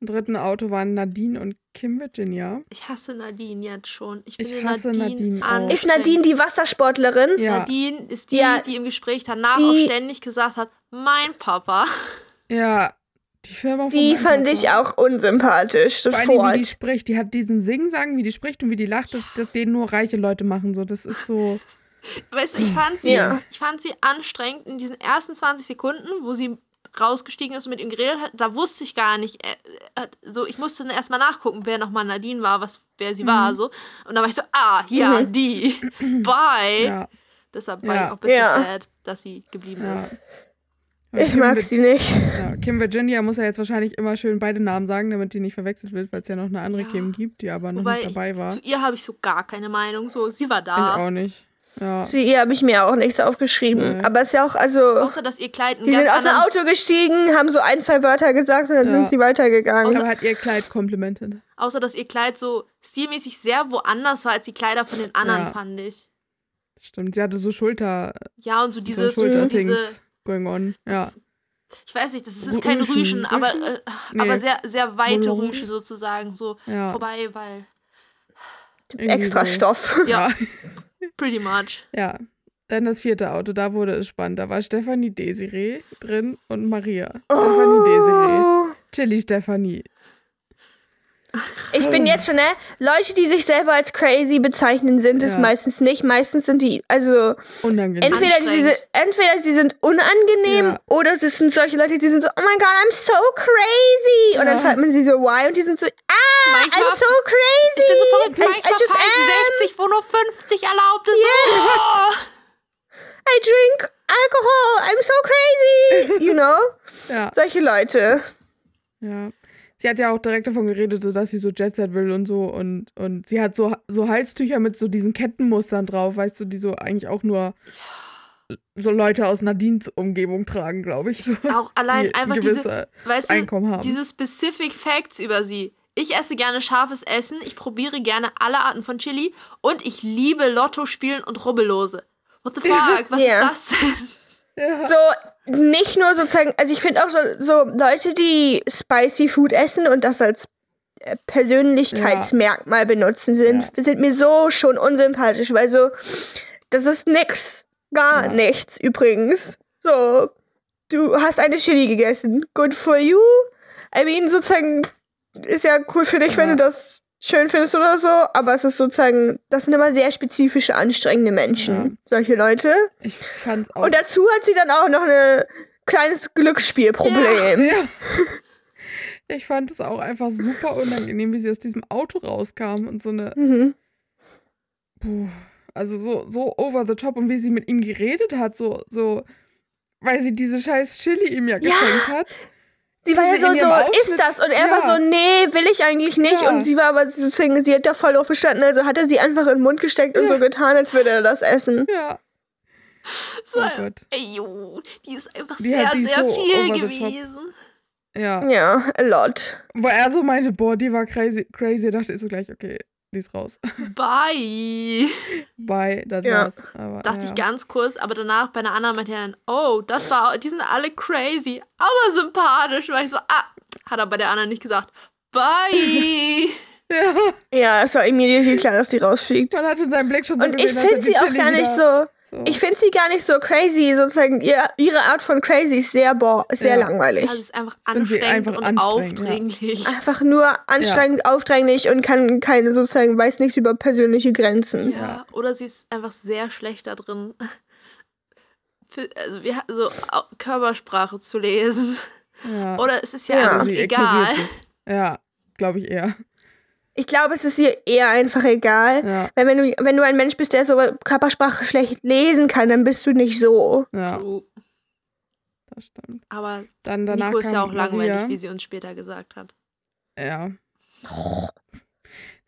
Ja. Im dritten Auto waren Nadine und Kim Virginia. Ich hasse Nadine jetzt schon. Ich, Ich hasse Nadine auch. anstrengend. Ist Nadine die Wassersportlerin? Ja. Nadine ist die, Ja. die im Gespräch danach Die- auch ständig gesagt hat, mein Papa. Ja. Die Firma von Die fand Papa. ich auch unsympathisch, Vor allem, wie die sofort. spricht. Die hat diesen Sing-Sang, wie die spricht und wie die lacht, das, das den nur reiche Leute machen. So, das ist so. Weißt du, ich fand sie, Ja. ich fand sie anstrengend in diesen ersten 20 Sekunden, wo sie rausgestiegen ist und mit ihm geredet hat. Da wusste ich gar nicht. Äh, äh, so, ich musste dann erstmal nachgucken, wer nochmal Nadine war, was, wer sie Mhm. war. So. Und dann war ich so, ah, ja, Mhm. die. Bye. Ja. Deshalb war Ja. ich auch ein bisschen Ja. sad, dass sie geblieben ja. ist. Ich Kim mag sie nicht. Ja, Kim Virginia muss ja jetzt wahrscheinlich immer schön beide Namen sagen, damit die nicht verwechselt wird, weil es ja noch eine andere Ja. Kim gibt, die aber noch Wobei, nicht dabei war. Zu ihr habe ich so gar keine Meinung. So, sie war Ich da. auch nicht. Ja. Zu ihr habe ich mir auch nichts aufgeschrieben. Nee. Aber es ist ja auch, also. Außer, dass ihr Kleid Die sind aus dem Auto gestiegen, haben so ein, zwei Wörter gesagt und dann Ja. sind sie weitergegangen. Aber hat ihr Kleid komplimentet. außer dass ihr Kleid so stilmäßig sehr woanders war als die Kleider von den anderen, Ja. fand ich. Stimmt. Sie hatte so Schulter, Ja, und so so dieses, diese, Schulterdings going on. Ja. ich weiß nicht, das ist, ist kein Rüschen. Rüschen, aber, Rüschen? äh, Nee. aber sehr, sehr weite Volants. Rüsche sozusagen, so Ja. vorbei, weil, Extra so. Stoff. ja, Ja. *laughs* pretty much. ja. Dann das vierte Auto, da wurde es spannend. Da war Stefanie Desiree drin und Maria. Stefanie Desiree. Oh. Chili Stefanie. Ich bin jetzt schon, ne? Leute, die sich selber als crazy bezeichnen, sind es Ja. meistens nicht. Meistens sind die, also Unangenehm. entweder diese, entweder sie sind unangenehm Ja. oder es sind solche Leute, die sind so, oh my god, I'm so crazy. Und dann Ja. fragt man sie so, why? Und die sind so, ah, Manchmal, I'm so crazy. ich bin so verrückt, I, manchmal I just fahre am. ich 60, wo nur 50 erlaubt ist. Yeah. Oh! I drink alcohol. I'm so crazy. *laughs* You know? Ja. Solche Leute. Ja. Sie hat ja auch direkt davon geredet, so dass sie so Jet Set will und so und, und sie hat so, so Halstücher mit so diesen Kettenmustern drauf, weißt du, die so eigentlich auch nur so Leute aus Nadines Umgebung tragen, glaube ich, so. Auch allein die einfach ein diese, weißt du, Einkommen haben. diese specific Facts über sie. Ich esse gerne scharfes Essen, ich probiere gerne alle Arten von Chili und ich liebe Lotto spielen und Rubbellose. What the *laughs* fuck? Was Ja. ist das denn? ja. So, nicht nur sozusagen, also ich finde auch so, so Leute, die spicy Food essen und das als äh, Persönlichkeitsmerkmal benutzen, sind, sind mir so schon unsympathisch, weil so, das ist nix, gar Ja. nichts übrigens. So, du hast eine Chili gegessen, good for you. I mean, sozusagen, ist ja cool für dich, wenn Ja. du das schön findest oder so, aber es ist sozusagen, das sind immer sehr spezifische, anstrengende Menschen, Ja. solche Leute. Ich fand's auch. Und dazu hat sie dann auch noch ein kleines Glücksspielproblem. ja. *laughs* Ich fand es auch einfach super unangenehm, wie sie aus diesem Auto rauskam und so eine. Mhm. Puh, also so, so over the top und wie sie mit ihm geredet hat, so, so, weil sie diese scheiß Chili ihm ja geschenkt hat. Sie war ja so, so, ist das? Und er ja. war so, nee, will ich eigentlich nicht. Ja. Und sie war aber sozusagen, sie hat da voll drauf bestanden, also hat er sie einfach in den Mund gesteckt und Ja. so getan, als würde er das essen. Ja. So, Oh Gott. ey, jo, die ist einfach Die sehr, hat- die sehr so viel gewesen. Ja. Ja, a lot. Wo er so meinte, boah, die war crazy, crazy, dachte ich so gleich, okay, die ist raus. *laughs* Bye. Bye, das Ja. war's. Aber, Dachte ja. ich ganz kurz, aber danach bei einer anderen meinte er, oh, das war, die sind alle crazy, aber sympathisch. War ich so, ah, hat er bei der anderen nicht gesagt. Bye. *laughs* Ja, Ja, es war immediately klar, dass die rausfliegt. man hat in seinem Blick schon so Und ich gesehen, er finde sie auch gar nicht wieder, so, so. ich finde sie gar nicht so crazy, sozusagen, ihr, ihre Art von crazy ist sehr, bo sehr Ja. langweilig. Das ist einfach anstrengend einfach und anstrengend, ja. aufdringlich. Einfach nur anstrengend, aufdringlich und kann keine sozusagen, weiß nichts über persönliche Grenzen. Ja. Ja. oder sie ist einfach sehr schlecht da drin. *laughs* Also wir so Körpersprache zu lesen. ja. Oder es ist ja, Ja. egal. es. Ja, glaube ich eher. Ich glaube, es ist ihr eher einfach egal. Ja, Weil wenn du, wenn du ein Mensch bist, der so Körpersprache schlecht lesen kann, dann bist du nicht so. ja, das stimmt. Aber Dann danach Nico ist ja auch langweilig, Maria. wie sie uns später gesagt hat. Ja.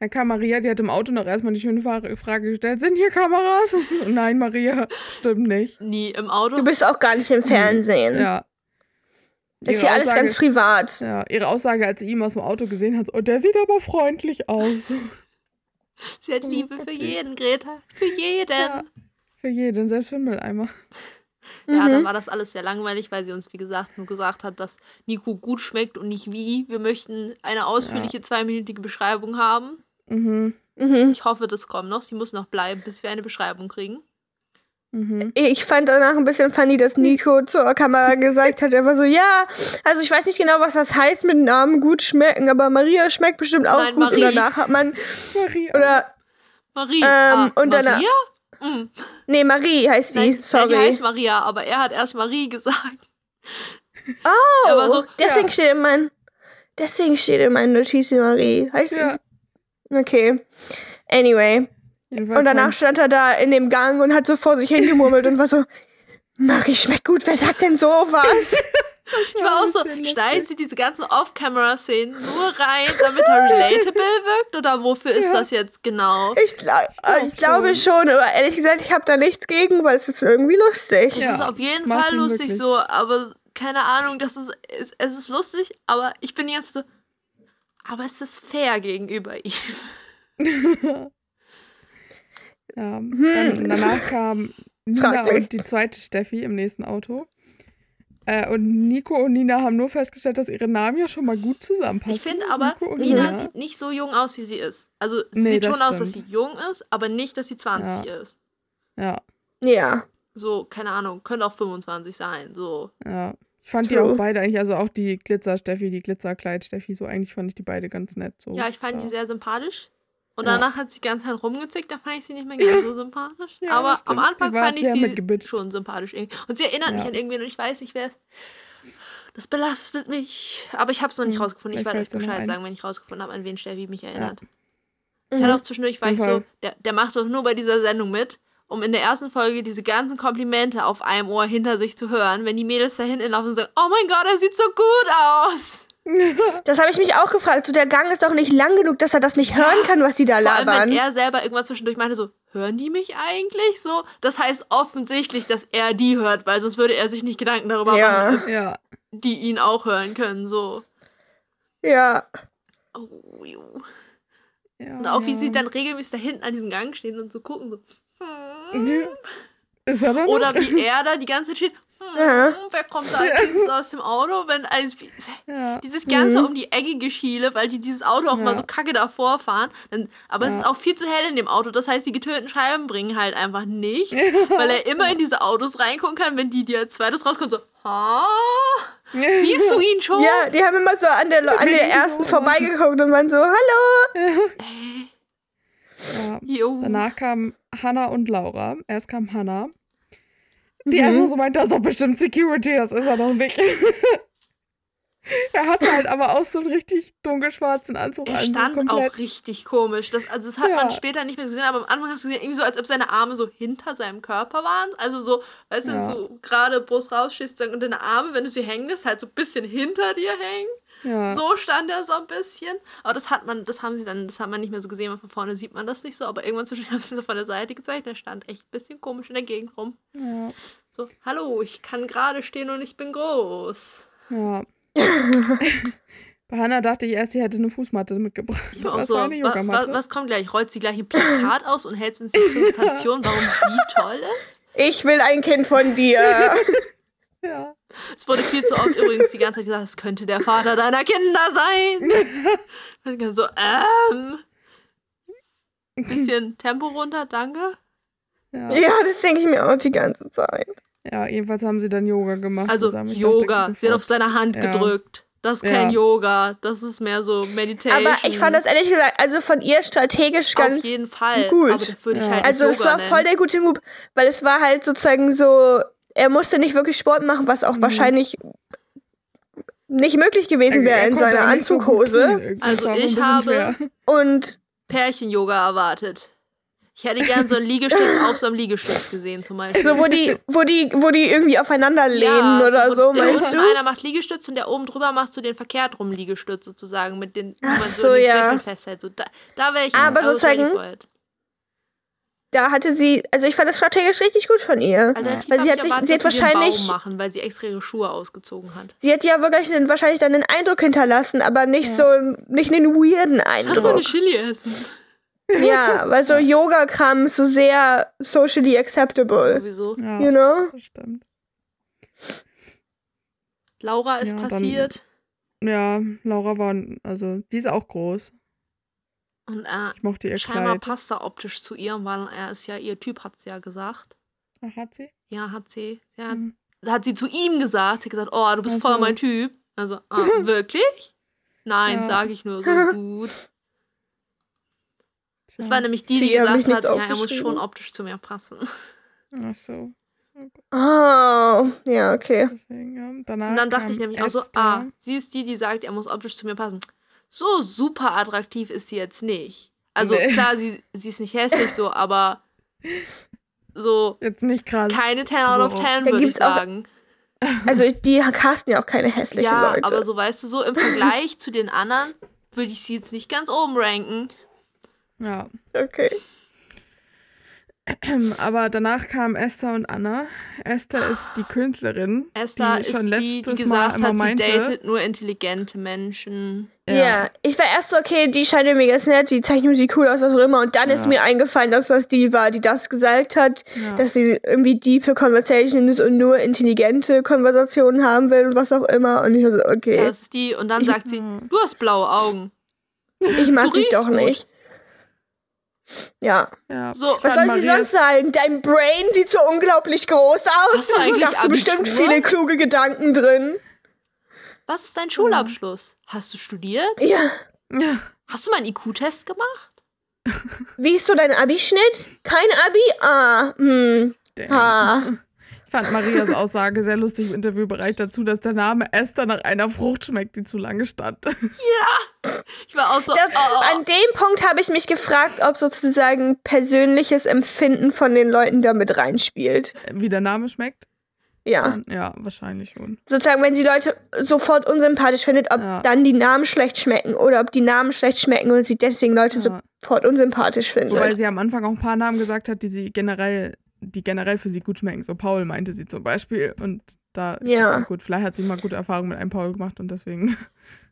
Dann kam Maria, die hat im Auto noch erstmal die schöne Fra- Frage gestellt: Sind hier Kameras? *laughs* Nein, Maria, *laughs* stimmt nicht. Nie im Auto. Du bist auch gar nicht im Fernsehen. Ja. Das ist Ihre hier alles Aussage- ganz privat. Ja, ihre Aussage, als sie ihn aus dem Auto gesehen hat, oh, der sieht aber freundlich aus. *laughs* Sie hat Liebe für jeden, Greta. Für jeden. Ja. Für jeden, selbst für den Mülleimer. Ja, Mhm. dann war das alles sehr langweilig, weil sie uns, wie gesagt, nur gesagt hat, dass Nico gut schmeckt und nicht wie. Wir möchten eine ausführliche zweiminütige Beschreibung haben. Mhm. Mhm. Ich hoffe, das kommt noch. Sie muss noch bleiben, bis wir eine Beschreibung kriegen. Mhm. Ich fand danach ein bisschen funny, dass Nico zur Kamera gesagt hat, er war so, ja, also ich weiß nicht genau, was das heißt mit Namen gut schmecken, aber Maria schmeckt bestimmt auch Nein, gut. Marie. Und danach hat man, Maria. oder, Marie. Ähm, ah, und danach- Maria? Mm. nee, Marie heißt die, Nein, nein, sorry. die heißt Maria, aber er hat erst Marie gesagt. oh, er war so, deswegen ja. steht in meinen, deswegen steht in meinen Notizen Marie. Heißt Ja. sie? Okay. Anyway. Jedenfalls Und danach stand er da in dem Gang und hat so vor sich hingemurmelt und war so, Marie schmeckt gut, wer sagt denn sowas? *laughs* Ich war auch so, schneiden. Sie diese ganzen Off-Camera-Szenen nur rein, damit er relatable *laughs* wirkt? Oder wofür ist Ja. das jetzt genau? Ich, gla glaub ich glaube schon, aber ehrlich gesagt, ich habe da nichts gegen, weil es ist irgendwie lustig. Es Ja, ist auf jeden Fall lustig wirklich- so, aber keine Ahnung, das ist, es, es ist lustig, aber ich bin Zeit so, aber es ist fair gegenüber ihm. *laughs* Ja, Hm. dann, danach kam Nina Fraglich. und die zweite Steffi im nächsten Auto. Äh, und Nico und Nina haben nur festgestellt, dass ihre Namen ja schon mal gut zusammenpassen. Ich finde aber, und Nina sieht nicht so jung aus, wie sie ist. Also sie Nee, sieht schon aus, dass sie stimmt. jung ist, aber nicht, dass sie 20 ist. Ja, Ja. So, keine Ahnung, könnte auch 25 sein. So. ja. Ich fand die True. auch beide eigentlich, also auch die Glitzer-Steffi, die Glitzerkleid-Steffi, so eigentlich fand ich die beide ganz nett. So. Ja, ich fand die sehr sympathisch. Und Ja. danach hat sie ganz halt rumgezickt, da fand ich sie nicht mehr ganz so sympathisch. Ja, Aber am. Anfang Die fand ich sie schon sympathisch. irgendwie. Und sie erinnert mich Ja. an irgendwen und ich weiß nicht, wer. Das belastet mich. Aber ich habe es noch nicht Hm, rausgefunden. Ich werde euch Bescheid sagen, wenn ich rausgefunden habe, an wen Steffi mich erinnert. Ich Mhm. hatte auch zwischendurch, war ich so, der, der macht doch nur bei dieser Sendung mit, um in der ersten Folge diese ganzen Komplimente auf einem Ohr hinter sich zu hören, wenn die Mädels da hinten laufen und sagen, oh mein Gott, er sieht so gut aus. *laughs* Das habe ich mich auch gefragt. So, der Gang ist doch nicht lang genug, dass er das nicht hören kann, was sie da Vor allem, wenn labern. er selber irgendwann zwischendurch meinte so, hören die mich eigentlich so? Das heißt offensichtlich, dass er die hört, weil sonst würde er sich nicht Gedanken darüber Ja. machen, Ja. die ihn auch hören können, so. Ja. Oh, ja Und auch wie ja. sie dann regelmäßig da hinten an diesem Gang stehen und so gucken, so. hm. *laughs* Ist er dann Oder wie er da die ganze Zeit steht. Ja. hm, wer kommt da aus dem Auto? Wenn als, *laughs* Ja. dieses ganze Mhm. um die Ecke geschiele, weil die dieses Auto auch Ja. mal so kacke davor fahren. Dann, aber es ist auch viel zu hell in dem Auto. Das heißt, die getönten Scheiben bringen halt einfach nichts, *laughs* weil er immer in diese Autos reingucken kann, wenn die dir als zweites rauskommen. So, ha? *laughs* Siehst du ihn schon? Ja, die haben immer so an der, an der ersten so- vorbeigeguckt und waren so, hallo. Äh. Danach kamen Hannah und Laura. Erst kam Hannah. Die Mhm. erstmal so meinte, das ist doch bestimmt Security, das ist er doch nicht. *laughs* er hatte halt aber auch so einen richtig dunkelschwarzen Anzug Er an. so stand komplett. auch richtig komisch. Das, also das hat Ja. man später nicht mehr so gesehen, aber am Anfang hast du gesehen, irgendwie so, als ob seine Arme so hinter seinem Körper waren. Also so, weißt du, Ja. so gerade Brust rausstehst sozusagen, und deine Arme, wenn du sie hängen lässt, halt so ein bisschen hinter dir hängen. Ja. So stand er so ein bisschen. Aber das hat man, das haben sie dann, das hat man nicht mehr so gesehen, weil von vorne sieht man das nicht so, aber irgendwann zwischen *laughs* haben sie so von der Seite gezeigt, der stand echt ein bisschen komisch in der Gegend rum. ja. So, hallo, ich kann gerade stehen und ich bin groß. Ja. *laughs* Bei Hannah dachte ich erst, sie hätte eine Fußmatte mitgebracht. Ich war es so, eine wa, wa, Yogamatte. was kommt gleich? Rollt sie gleich ein Plakat aus und hält uns die Präsentation, warum sie toll ist? Ich will ein Kind von dir. *laughs* Ja. Es wurde viel zu oft übrigens die ganze Zeit gesagt, es könnte der Vater deiner Kinder sein. *laughs* So, ähm. *laughs* Bisschen Tempo runter, danke. Ja. ja, das denke ich mir auch die ganze Zeit. ja, jedenfalls haben sie dann Yoga gemacht. Also zusammen. Ich dachte Yoga. Sie hat auf seine Hand ja. gedrückt. Das ist kein Ja. Yoga. Das ist mehr so Meditation. Aber ich fand das ehrlich gesagt, also von ihr strategisch auf ganz jeden Fall. gut. Aber das würde ich Ja. halt Also nicht es Yoga war voll der gute Move, weil es war halt sozusagen so, er musste nicht wirklich Sport machen, was auch Mhm. wahrscheinlich nicht möglich gewesen wäre in seiner so Anzughose. knien irgendwie. Also ich habe-. Und Pärchen-Yoga erwartet. Ich hätte gern so einen Liegestütz auf so einem Liegestütz gesehen, zum Beispiel. so, wo die, wo die, wo die irgendwie aufeinander lehnen oder wo so, der meinst unten du? einer macht Liegestütz und der oben drüber macht so den verkehrt rum Liegestütz sozusagen, mit den, wo man so, so den ja. Festhält. So, da, da wäre ich Aber ready sozusagen- for it. Da hatte sie, also ich fand das strategisch richtig gut von ihr. Alternativ Weil sie hat sich- erwartet, sie hat wahrscheinlich- Baum machen, weil sie extra ihre Schuhe ausgezogen hat. Sie hat ja wirklich einen, wahrscheinlich dann einen Eindruck hinterlassen, aber nicht so, nicht einen weirden Lass mal eine Eindruck. Chili essen. Ja, weil so *laughs* Yoga-Kram ist so sehr socially acceptable. Sowieso. Ja, You know? stimmt. Laura ist Ja, dann- passiert. Ja, Laura war, also, die ist auch groß. Und äh, Ich mochte ihr scheinbar Kleid. passt er optisch zu ihr, weil er ist ja ihr Typ, hat sie ja gesagt. Ach, hat sie? Ja, hat sie. Sie hat, Mhm. hat sie zu ihm gesagt. Sie hat gesagt, oh, du bist Ach voll so. mein Typ. Also, *laughs* ah, wirklich? Nein, Ja. sage ich nur so, *laughs* gut. Das war nämlich die, die Sie gesagt hat, ja, er muss schon optisch zu mir passen. Ach so. Oh, ja, okay. Deswegen, ja. Danach Und dann dachte ich nämlich auch so, Esther. ah, sie ist die, die sagt, er muss optisch zu mir passen. So super attraktiv ist sie jetzt nicht. Also Nee. klar, sie, sie ist nicht hässlich so, aber *laughs* so Jetzt nicht krass. keine 10 out of So. 10, Da würde ich sagen. Also die casten ja auch keine hässlichen Ja, Leute. aber so weißt du, so im Vergleich *laughs* zu den anderen würde ich sie jetzt nicht ganz oben ranken. Ja. Okay. *clears throat* Aber danach kamen Esther und Anna. Esther ist die Künstlerin, Esther die ist schon die, letztes die Mal gesagt immer hat, sie meinte. datet nur intelligente Menschen. Ja. ich war erst so, okay, die scheint mir ganz nett, die zeichnet sieht cool aus, was auch immer. Und dann Ja. ist mir eingefallen, dass das die war, die das gesagt hat, Ja. dass sie irgendwie diepe Conversations und nur intelligente Konversationen haben will und was auch immer. Und ich war so, Ja, okay, das ist die. Und dann sagt sie, Ja. du hast blaue Augen. ich mag dich doch gut. nicht. Ja. ja. So, Was soll sie Marias- sonst sagen? Dein Brain sieht so unglaublich groß aus. Hast du eigentlich da hast du bestimmt viele kluge Gedanken drin. was ist dein Schulabschluss? Hast du studiert? Ja. Ja. Hast du mal einen IQ-Test gemacht? Wie ist so dein Abi-Schnitt? Kein Abi? Ah, hm. Ah. Ich fand Marias Aussage sehr lustig im Interviewbereich dazu, dass der Name Esther nach einer Frucht schmeckt, die zu lange stand. Ich war auch so, Das, oh, An dem Punkt habe ich mich gefragt, ob sozusagen persönliches Empfinden von den Leuten damit reinspielt. Wie der Name schmeckt? Ja. Dann, ja, wahrscheinlich schon. Sozusagen, wenn sie Leute sofort unsympathisch findet, ob Ja. dann die Namen schlecht schmecken oder ob die Namen schlecht schmecken und sie deswegen Leute Ja. sofort unsympathisch findet. Wobei sie am Anfang auch ein paar Namen gesagt hat, die sie generell, die generell für sie gut schmecken. So Paul meinte sie zum Beispiel. Und da, Ja. gut, vielleicht hat sie mal gute Erfahrungen mit einem Paul gemacht und deswegen.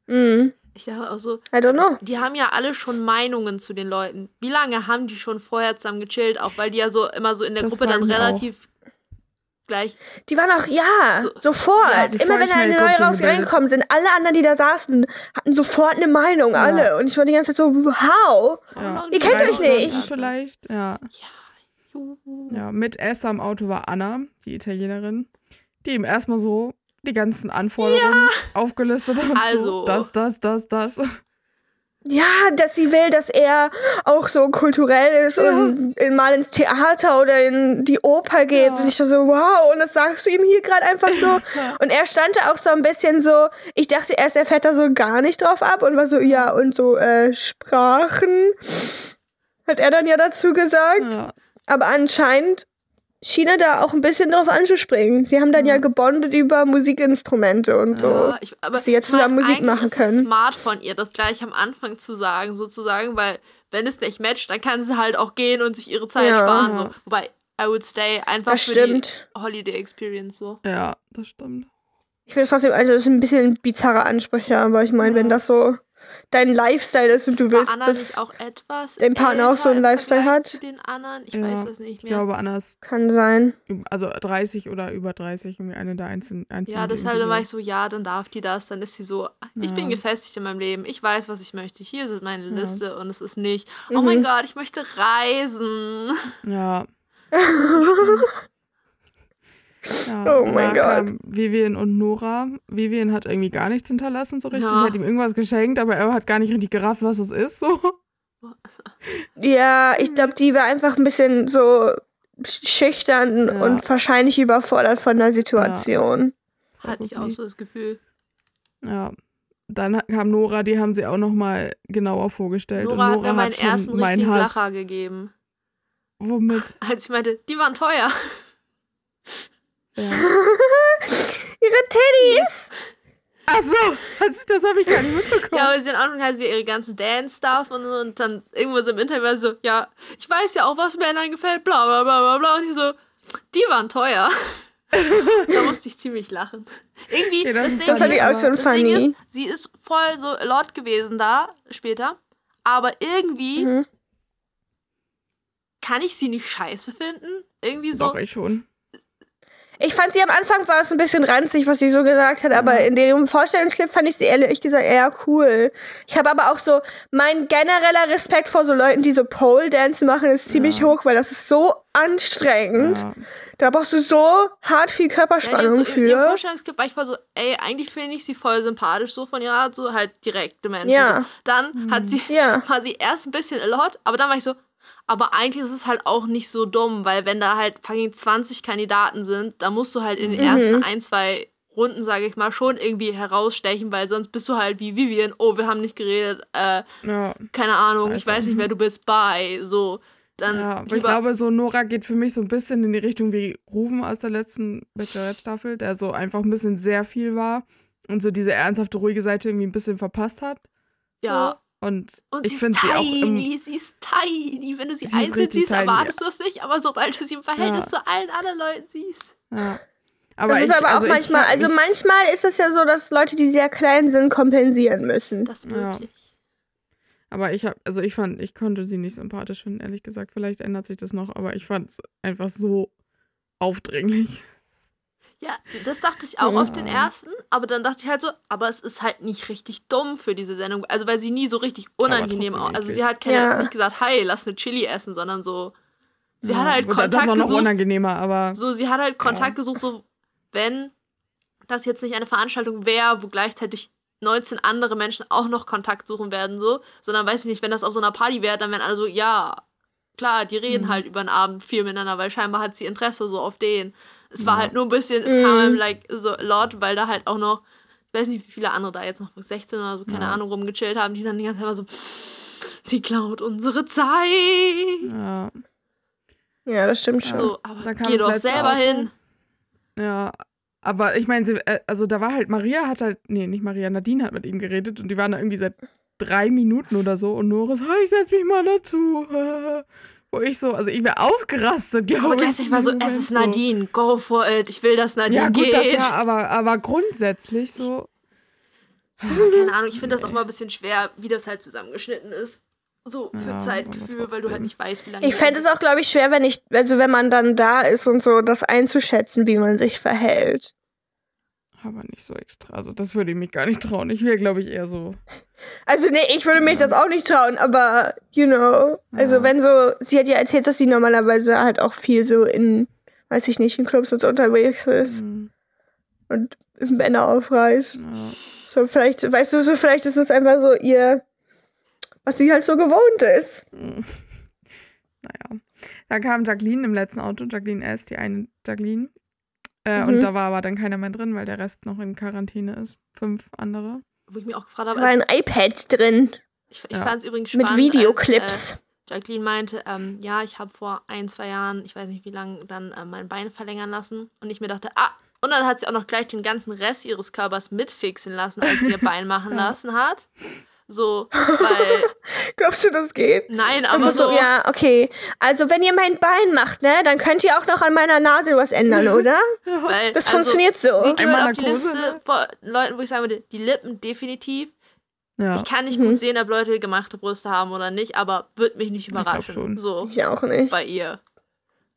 Mm, ich dachte auch so, I don't know. die haben ja alle schon Meinungen zu den Leuten. Wie lange haben die schon vorher zusammen gechillt? Auch weil die ja so immer so in der Das Gruppe dann wir auch. relativ gleich. Die waren auch, ja, So- sofort. Ja, Immer wenn eine neue raus reingekommen sind, alle anderen, die da saßen, hatten sofort eine Meinung, Ja. alle. Und ich war die ganze Zeit so, how? Ja. Ihr kennt euch nicht. Vielleicht, ja. Juhu. Ja, mit Esther im Auto war Anna, die Italienerin, die ihm erstmal so die ganzen Anforderungen aufgelistet hat. Also. So, das, das, das, das. Ja, dass sie will, dass er auch so kulturell ist Ja. und in, mal ins Theater oder in die Oper geht. Ja. Und ich dachte so, wow, und das sagst du ihm hier gerade einfach so. *laughs* Und er stand da auch so ein bisschen so, ich dachte erst, er fährt da so gar nicht drauf ab und war so, ja, und so äh, Sprachen, hat er dann ja dazu gesagt. Aber anscheinend schien er da auch ein bisschen drauf anzuspringen. Sie haben dann ja, Ja. gebondet über Musikinstrumente und so. Ja, ich, aber dass sie jetzt ich mein, zusammen Musik machen ist können. Es smart von ihr, das gleich am Anfang zu sagen, sozusagen, weil wenn es nicht matcht, dann kann sie halt auch gehen und sich ihre Zeit Ja. sparen. So. Wobei, I would stay einfach Das für stimmt. die Holiday Experience so. ja, das stimmt. Ich finde es trotzdem, also es ist ein bisschen ein bizarrer Anspruch, ja, aber ich meine, wenn Ja. das so dein Lifestyle ist und du willst Anna das, nicht auch etwas dein Partner auch so einen Lifestyle hat? Zu den anderen? Ich Ja, weiß das nicht Ich mehr. glaube, Anna ist kann sein. also 30 oder über 30, irgendwie eine der einzelnen. einzelnen ja, deshalb war ich so, ja, dann darf die das. Dann ist sie so, ich bin Ja. gefestigt in meinem Leben. Ich weiß, was ich möchte. Hier sind meine Ja. Liste und es ist nicht, oh Mhm. mein Gott, ich möchte reisen. Ja. *laughs* ja Oh mein kam Vivian und Nora. Vivian hat irgendwie gar nichts hinterlassen, so richtig. Ja. Hat ihm irgendwas geschenkt, aber er hat gar nicht richtig gerafft, was es ist. So. Ja, ich glaube, die war einfach ein bisschen so schüchtern Ja. und wahrscheinlich überfordert von der Situation. Hatte ich auch Probably. so das Gefühl. Ja. Dann hat- kam Nora, die haben sie auch noch mal genauer vorgestellt. Nora, und hat Nora mir meinen hat ersten meinen richtigen Hass. Lacher gegeben. Womit? *laughs* Als ich meinte, die waren teuer. Ja. *laughs* Ihre Teddys! Ach so, das, das habe ich gar nicht mitbekommen. Ja, aber sie am Anfang hatten sie ihre ganzen Dance-Stuff und, so und dann irgendwo so im Interview war sie so, ja, ich weiß ja auch, was Männern gefällt, bla bla bla bla bla. Und ich so, die waren teuer. *laughs* da musste ich ziemlich lachen. Irgendwie, Okay, das das, ist Ding fand ich auch ist, schon funny. ist, sie ist voll so laut gewesen da später, aber irgendwie Mhm. kann ich sie nicht scheiße finden. Irgendwie so, Doch, ich schon. Ich fand sie am Anfang war es ein bisschen ranzig, was sie so gesagt hat, aber Ja. in dem Vorstellungsclip fand ich sie ehrlich gesagt eher cool. Ich habe aber auch so, mein genereller Respekt vor so Leuten, die so Pole Dance machen, ist ziemlich Ja. hoch, weil das ist so anstrengend. Ja. Da brauchst du so hart viel Ja, Körperspannung jetzt so im, im für. Vorstellungsclip war ich voll so, ey, eigentlich finde ich sie voll sympathisch, so von ihrer Art, so halt direkte Menschen. Ja. So. Dann hat sie Ja. *laughs* quasi erst ein bisschen a lot, aber dann war ich so, aber eigentlich ist es halt auch nicht so dumm, weil wenn da halt fucking 20 Kandidaten sind, dann musst du halt in den Mhm. ersten ein, zwei Runden, sage ich mal, schon irgendwie herausstechen, weil sonst bist du halt wie Vivian, oh, wir haben nicht geredet, äh, Ja. keine Ahnung, ich Also, weiß nicht, wer du bist, bye, so. Dann Ja, aber ich glaube, so Nora geht für mich so ein bisschen in die Richtung wie Ruven aus der letzten Bachelorette-Staffel, der so einfach ein bisschen sehr viel war und so diese ernsthafte, ruhige Seite irgendwie ein bisschen verpasst hat. ja. Und, Und ich sie ist finde sie auch im, tiny, sie ist tiny. Wenn du sie, Sie einzeln siehst, tiny, erwartest du es nicht, aber sobald du sie im Verhältnis Ja. zu allen anderen Leuten siehst. ja. Aber das ich, ist aber also auch manchmal, ich, also ich, manchmal ist es ja so, dass Leute, die sehr klein sind, kompensieren müssen. Das ist Ja. möglich. Aber ich habe, also ich fand, ich konnte sie nicht sympathisch finden, ehrlich gesagt. Vielleicht ändert sich das noch, aber ich fand es einfach so aufdringlich. Ja, das dachte ich auch Mhm. auf den ersten, aber dann dachte ich halt so, aber es ist halt nicht richtig dumm für diese Sendung. Also weil sie nie so richtig unangenehm aus. Also sie hat keine, Ja. nicht gesagt, hi, lass eine Chili essen, sondern so. Sie Ja, hat halt Kontakt Das war noch gesucht. unangenehmer, aber So, sie hat halt Kontakt gesucht, so wenn das jetzt nicht eine Veranstaltung wäre, wo gleichzeitig 19 andere Menschen auch noch Kontakt suchen werden, so, sondern weiß ich nicht, wenn das auf so einer Party wäre, dann wären alle so, ja, klar, die reden Mhm. halt über den Abend viel miteinander, weil scheinbar hat sie Interesse so auf den. Es war Ja. halt nur ein bisschen, es Mhm. kam einem like so a lot, weil da halt auch noch, ich weiß nicht, wie viele andere da jetzt noch 16 oder so, keine Ja. Ahnung, rumgechillt haben, die dann die ganze Zeit immer so, sie klaut unsere Zeit. ja, Ja, das stimmt schon. So, aber kam geh doch selber Auto. hin. ja. Aber ich meine, sie- äh, also da war halt, Maria hat halt, nee, nicht Maria, Nadine hat mit ihm geredet und die waren da irgendwie seit drei Minuten oder so und "Ah, ich setz mich mal dazu. *laughs* Wo ich so, also ich wäre ausgerastet, glaube ich. gleichzeitig war so, in dem es ist Nadine, go for it. Ich will, dass So. Nadine Ja, gut, geht. das ja, aber, aber grundsätzlich so. Keine Ahnung, ich finde das auch mal ein bisschen schwer, wie das halt zusammengeschnitten ist. So für Ja, Zeitgefühl, weil du halt nicht weißt, wie lange. Ich fände es auch, glaube ich, schwer, wenn ich, also wenn man dann da ist und so, das einzuschätzen, wie man sich verhält. Aber nicht so extra. Also das würde ich mich gar nicht trauen. Ich wäre, glaube ich, eher so. Also nee, ich würde mich das auch nicht trauen, aber you know, also Ja. wenn so, sie hat ja erzählt, dass sie normalerweise halt auch viel so in, weiß ich nicht, in Clubs und so unterwegs ist hm, und Männer aufreißt. Ja. So vielleicht, weißt du, so vielleicht ist es einfach so ihr, was sie halt so gewohnt ist. Hm. *laughs* Naja. Da kam Jacqueline im letzten Auto, Jacqueline S., die eine Jacqueline. Äh, Mhm. Und da war aber dann keiner mehr drin, weil der Rest noch in Quarantäne ist. Fünf andere. Wo ich mich auch gefragt Da habe, war als, ein iPad drin ich, ich Ja. fand es übrigens mit spannend. Videoclips. Als, äh, Jacqueline meinte, ähm, ja, ich habe vor ein, zwei Jahren, ich weiß nicht wie lange, dann äh, mein Bein verlängern lassen. Und ich mir dachte, ah, und dann hat sie auch noch gleich den ganzen Rest ihres Körpers mitfixen lassen, als sie ihr *laughs* Bein machen Ja. lassen hat. So, weil, *laughs* Glaubst du, das geht? nein, Aber so, so, ja, okay. Also wenn ihr mein Bein macht, ne, dann könnt ihr auch noch an meiner Nase was ändern, *laughs* oder? weil, Das also, funktioniert so. Sie gehört Einmal auf die Liste ne? von Leuten, wo ich sagen würde, die Lippen definitiv. Ja. Ich kann nicht Mhm. gut sehen, ob Leute gemachte Brüste haben oder nicht, aber wird mich nicht überraschen. schon. So Ich auch nicht. bei ihr.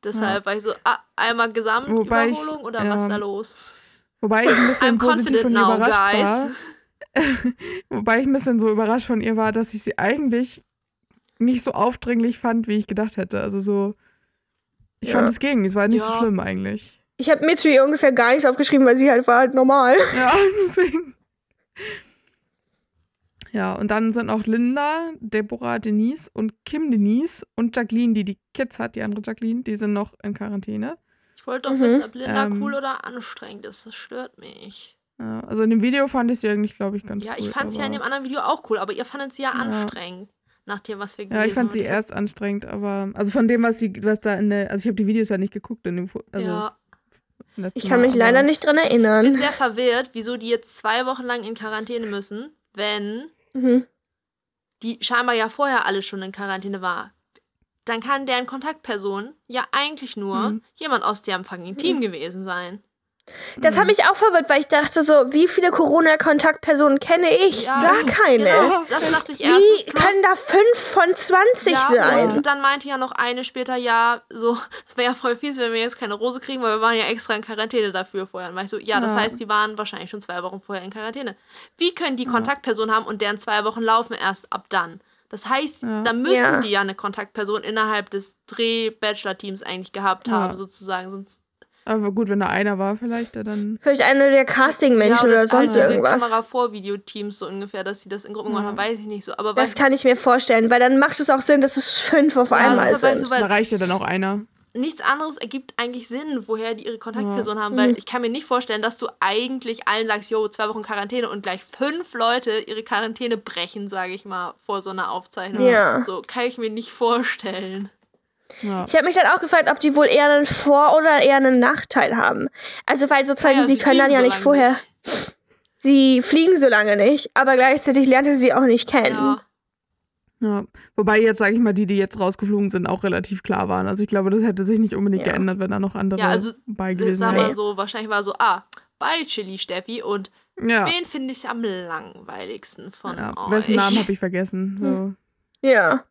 Deshalb war ich so, ah, einmal Wobei ich, Gesamtüberholung oder was ja, ist da los? Wobei ich ein bisschen *laughs* I'm positiv ihr now, überrascht war. *laughs* Wobei ich ein bisschen so überrascht von ihr war, dass ich sie eigentlich nicht so aufdringlich fand, wie ich gedacht hätte. Also so. Ich Ja. fand es gegen, es war nicht so Ja. schlimm eigentlich. Ich habe mir zu ihr ungefähr gar nichts aufgeschrieben, weil sie halt war halt normal. *laughs* Ja, *laughs* deswegen. Ja, und dann sind auch Linda, Deborah, Denise und Kim Denise und Jacqueline, die die Kids hat, die andere Jacqueline, die sind noch in Quarantäne. Ich wollte doch Mhm. wissen, ob Linda Ähm. cool oder anstrengend ist. Das stört mich. Ja, also in dem Video fand ich sie eigentlich, glaube ich, ganz Ja, cool. ich fand sie ja in dem anderen Video auch cool, aber ihr fandet sie ja Ja. anstrengend. Nach dem, was wir gesehen Ja, ich fand haben. sie Deshalb- erst anstrengend, aber also von dem, was sie, was da in der, also ich habe die Videos ja nicht geguckt in dem, also ja, letzten Ich kann mich leider nicht dran ich bin erinnern. sehr verwirrt, wieso die jetzt zwei Wochen lang in Quarantäne müssen, wenn Mhm. die scheinbar ja vorher alle schon in Quarantäne war. Dann kann deren Kontaktperson ja eigentlich nur Mhm. jemand aus deren fucking Team gewesen sein. Das hat mich auch verwirrt, weil ich dachte so, wie viele Corona-Kontaktpersonen kenne ich? Ja, Gar keine. Genau, das dachte ich erst. Wie können da fünf von 20 ja, sein? Und dann meinte ja noch eine später, ja, so, *laughs* das wäre ja voll fies, wenn wir jetzt keine Rose kriegen, weil wir waren ja extra in Quarantäne dafür vorher. Und war ich so, ja, das Ja. heißt, die waren wahrscheinlich schon zwei Wochen vorher in Quarantäne. Wie können die Kontaktperson haben und deren zwei Wochen laufen erst ab dann? Das heißt, Ja. da müssen Ja. die ja eine Kontaktperson innerhalb des Dreh-Bachelor-Teams eigentlich gehabt Ja. haben, sozusagen. Sonst Aber gut, wenn da einer war, vielleicht, der dann. Vielleicht einer der Casting-Menschen ja, oder halt sonst diese irgendwas. Kamera-Vor-Videoteams so ungefähr, dass sie das in Gruppen Ja. gemacht haben, weiß ich nicht so. Aber Das kann ich mir vorstellen, weil dann macht es auch Sinn, dass es fünf auf Ja, einmal deshalb weißt sind. du, Da reicht ja dann auch einer. nichts anderes ergibt eigentlich Sinn, woher die ihre Kontaktperson haben, Mhm. weil ich kann mir nicht vorstellen, dass du eigentlich allen sagst, yo, zwei Wochen Quarantäne und gleich fünf Leute ihre Quarantäne brechen, sage ich mal, vor so einer Aufzeichnung. Ja. So kann ich mir nicht vorstellen. Ja. Ich habe mich dann auch gefragt, ob die wohl eher einen Vor- oder eher einen Nachteil haben. Also, weil sozusagen, Ja, sie, sie können dann ja so nicht vorher. nicht. Sie fliegen so lange nicht, aber gleichzeitig lernte sie auch nicht kennen. Ja. ja. Wobei jetzt, sage ich mal, die, die jetzt rausgeflogen sind, auch relativ klar waren. Also ich glaube, das hätte sich nicht unbedingt Ja. geändert, wenn da noch andere Ja, also, bei Ich gewesen sag wären. mal so, wahrscheinlich war so, ah, bei Chili Steffi und Ja. wen finde ich am langweiligsten von ja. euch? Wessen Namen habe ich vergessen? So. Ja.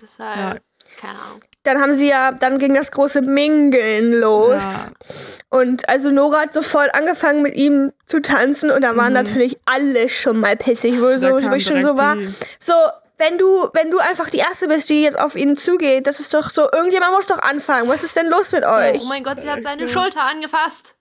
Deshalb, Ja. Keine Ahnung. Dann haben sie ja, dann ging das große Mingeln los. Ja. Und also Nora hat sofort angefangen mit ihm zu tanzen und da waren Mhm. natürlich alle schon mal pissig, wo, so, wo ich schon so war. die- So, wenn du, wenn du einfach die Erste bist, die jetzt auf ihn zugeht, das ist doch so, irgendjemand muss doch anfangen. Was ist denn los mit euch? Oh mein Gott, sie hat seine Schulter angefasst.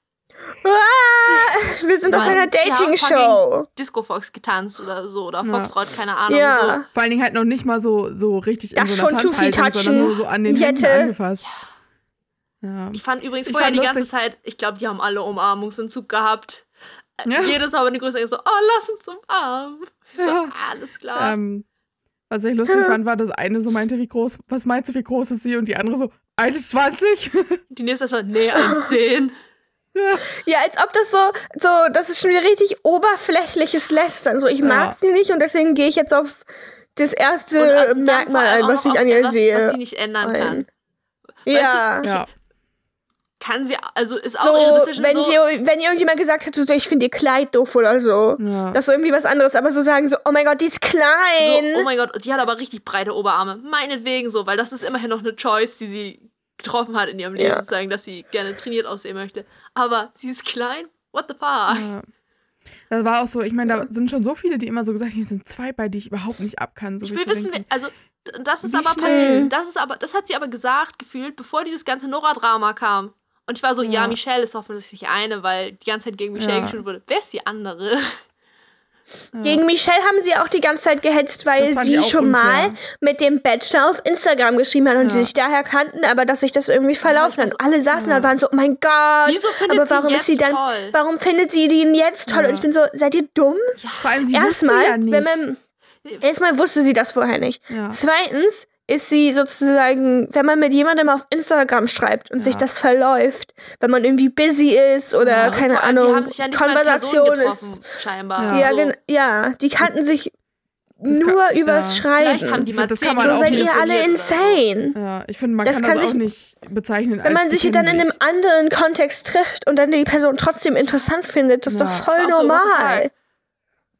Ah, wir sind auf Mann, einer Dating-Show. Disco Fox getanzt oder so oder Ja. Foxtrot, keine Ahnung. Ja. Vor allen Dingen halt noch nicht mal so, so richtig in Das so einer Tanzhaltung, sondern nur so an den Händen Jette. angefasst. Ja. So. Ich fand übrigens Ich vorher fand die ganze Zeit, ich glaube, die haben alle Umarmungsentzug gehabt. Ja. Jedes Mal, wenn die Größere so, oh, lass uns umarmen. Ich so, Ja. alles klar. Ähm, was ich lustig fand, war, dass eine so meinte, wie groß, was meinst du, wie groß ist sie? Und die andere so, 1,20? *laughs* die nächste war, nee, 1,10. Ja, als ob das so, so, das ist schon wieder richtig oberflächliches Lästern. So, ich Ja. mag sie nicht und deswegen gehe ich jetzt auf das erste dann Merkmal ein, was ich an ihr etwas, sehe. Was sie nicht ändern kann. ein. Weißt Ja. ja. kann sie, also ist auch So, ihre Decision wenn, so. sie, wenn irgendjemand gesagt hätte, so, ich finde ihr Kleid doof oder so. Ja. Das ist irgendwie was anderes, aber so sagen so, oh mein Gott, die ist klein. So, oh mein Gott, die hat aber richtig breite Oberarme. Meinetwegen so, weil das ist immerhin noch eine Choice, die sie getroffen hat in ihrem Leben, Ja. zu sagen, dass sie gerne trainiert aussehen möchte. Aber sie ist klein? What the fuck? Ja. Das war auch so, ich meine, da sind schon so viele, die immer so gesagt haben, hier sind zwei bei, die ich überhaupt nicht ab kann. So Ich will wissen, denke, wer- also das ist Wie aber passiert. Das ist aber, das hat sie aber gesagt, gefühlt, bevor dieses ganze Nora-Drama kam. Und ich war so, ja. Ja. Michelle ist offensichtlich eine, weil die ganze Zeit gegen Michelle Ja. wurde. Wer ist die andere? Ja. Gegen Michelle haben sie auch die ganze Zeit gehetzt, weil sie schon unfair. mal mit dem Bachelor auf Instagram geschrieben hat und Ja. sie sich daher kannten, aber dass sich das irgendwie verlaufen ich hat. Und alle saßen Ja. da und waren so, oh mein Gott. Wieso findet aber sie warum jetzt ist sie dann, toll? warum findet sie den jetzt toll? Ja. Und ich bin so, seid ihr dumm? Vor allem, sie wusste Erstmal, ja nicht. wenn man, erstmal wusste sie das vorher nicht. ja. Zweitens ist sie sozusagen, wenn man mit jemandem auf Instagram schreibt und sich Ja. das verläuft, wenn man irgendwie busy ist oder Ja, keine vor allem, Ahnung, die haben sich ja Konversation ist. scheinbar. Ja. Ja, so. gen- ja, die kannten sich Das nur kann- übers ja. Schreiben. Vielleicht haben die mal das kann man so auch seid ihr alle insane. Ja, ich finde, man Das kann, kann das auch sich- nicht bezeichnen Wenn als man sich dann in einem sich. anderen Kontext trifft und dann die Person trotzdem interessant findet, das ist Ja. doch voll Auch normal.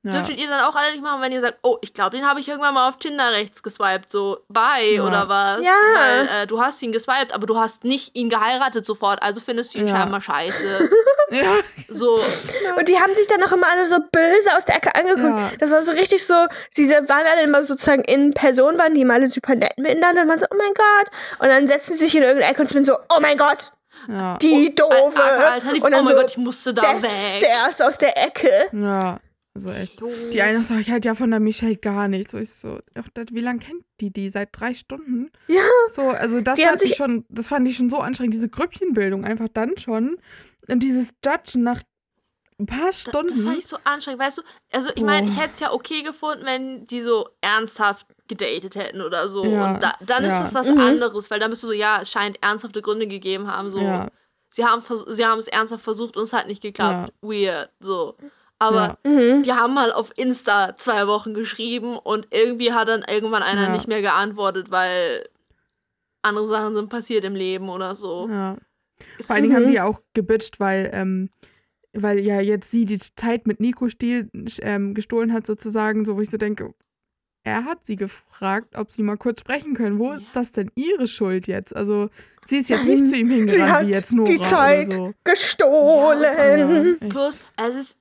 Ja. Dürftet ihr dann auch alle nicht machen, wenn ihr sagt, oh, ich glaube, den habe ich irgendwann mal auf Tinder rechts geswiped, so bye Ja. oder was? Ja. Weil äh, du hast ihn geswiped, aber du hast nicht ihn geheiratet sofort, also findest du ihn Ja. scheinbar scheiße. *laughs* Ja, So, *laughs* Und die haben sich dann auch immer alle so böse aus der Ecke angeguckt. Ja. Das war so richtig so, diese waren alle immer sozusagen in Person, waren die immer alle super nett miteinander und waren so, oh mein Gott. Und dann setzen sie sich in irgendeine Ecke und ich bin so, oh mein Gott, ja. die doofe. Alter, Alternativ, und oh dann mein so, Gott, ich musste da der weg. Stairs aus der Ecke. ja. Also echt. Jo. Die eine so, ich halt ja von der Michelle gar nichts. So ich so, ach, das, wie lange kennt die die? Seit drei Stunden? Ja. So, also das Die hat mich sich- schon, das fand ich schon so anstrengend, diese Grüppchenbildung einfach dann schon. Und dieses Judgen nach ein paar Stunden. Das fand ich so anstrengend, weißt du? Also, ich meine, ich hätte es ja okay gefunden, wenn die so ernsthaft gedatet hätten oder so. Ja, Und da, dann ja. ist das was Mhm. anderes, weil dann bist du so, ja, es scheint ernsthafte Gründe gegeben haben. So, ja, sie haben vers- sie haben es ernsthaft versucht und es hat nicht geklappt. Weird, so. Aber ja, Mhm. die haben mal auf Insta zwei Wochen geschrieben und irgendwie hat dann irgendwann einer Ja. nicht mehr geantwortet, weil andere Sachen sind passiert im Leben oder so. ja. Vor allen Dingen Mhm. haben die ja auch gebitcht, weil, ähm, weil ja jetzt sie die Zeit mit Nico Stiel ähm, gestohlen hat, sozusagen, so wo ich so denke, er hat sie gefragt, ob sie mal kurz sprechen können. Wo Ja. ist das denn ihre Schuld jetzt? Also, sie ist jetzt Nein, nicht zu ihm hingerannt, hat wie jetzt Nora die Zeit oder so. Gestohlen. Ja. Plus, es ist.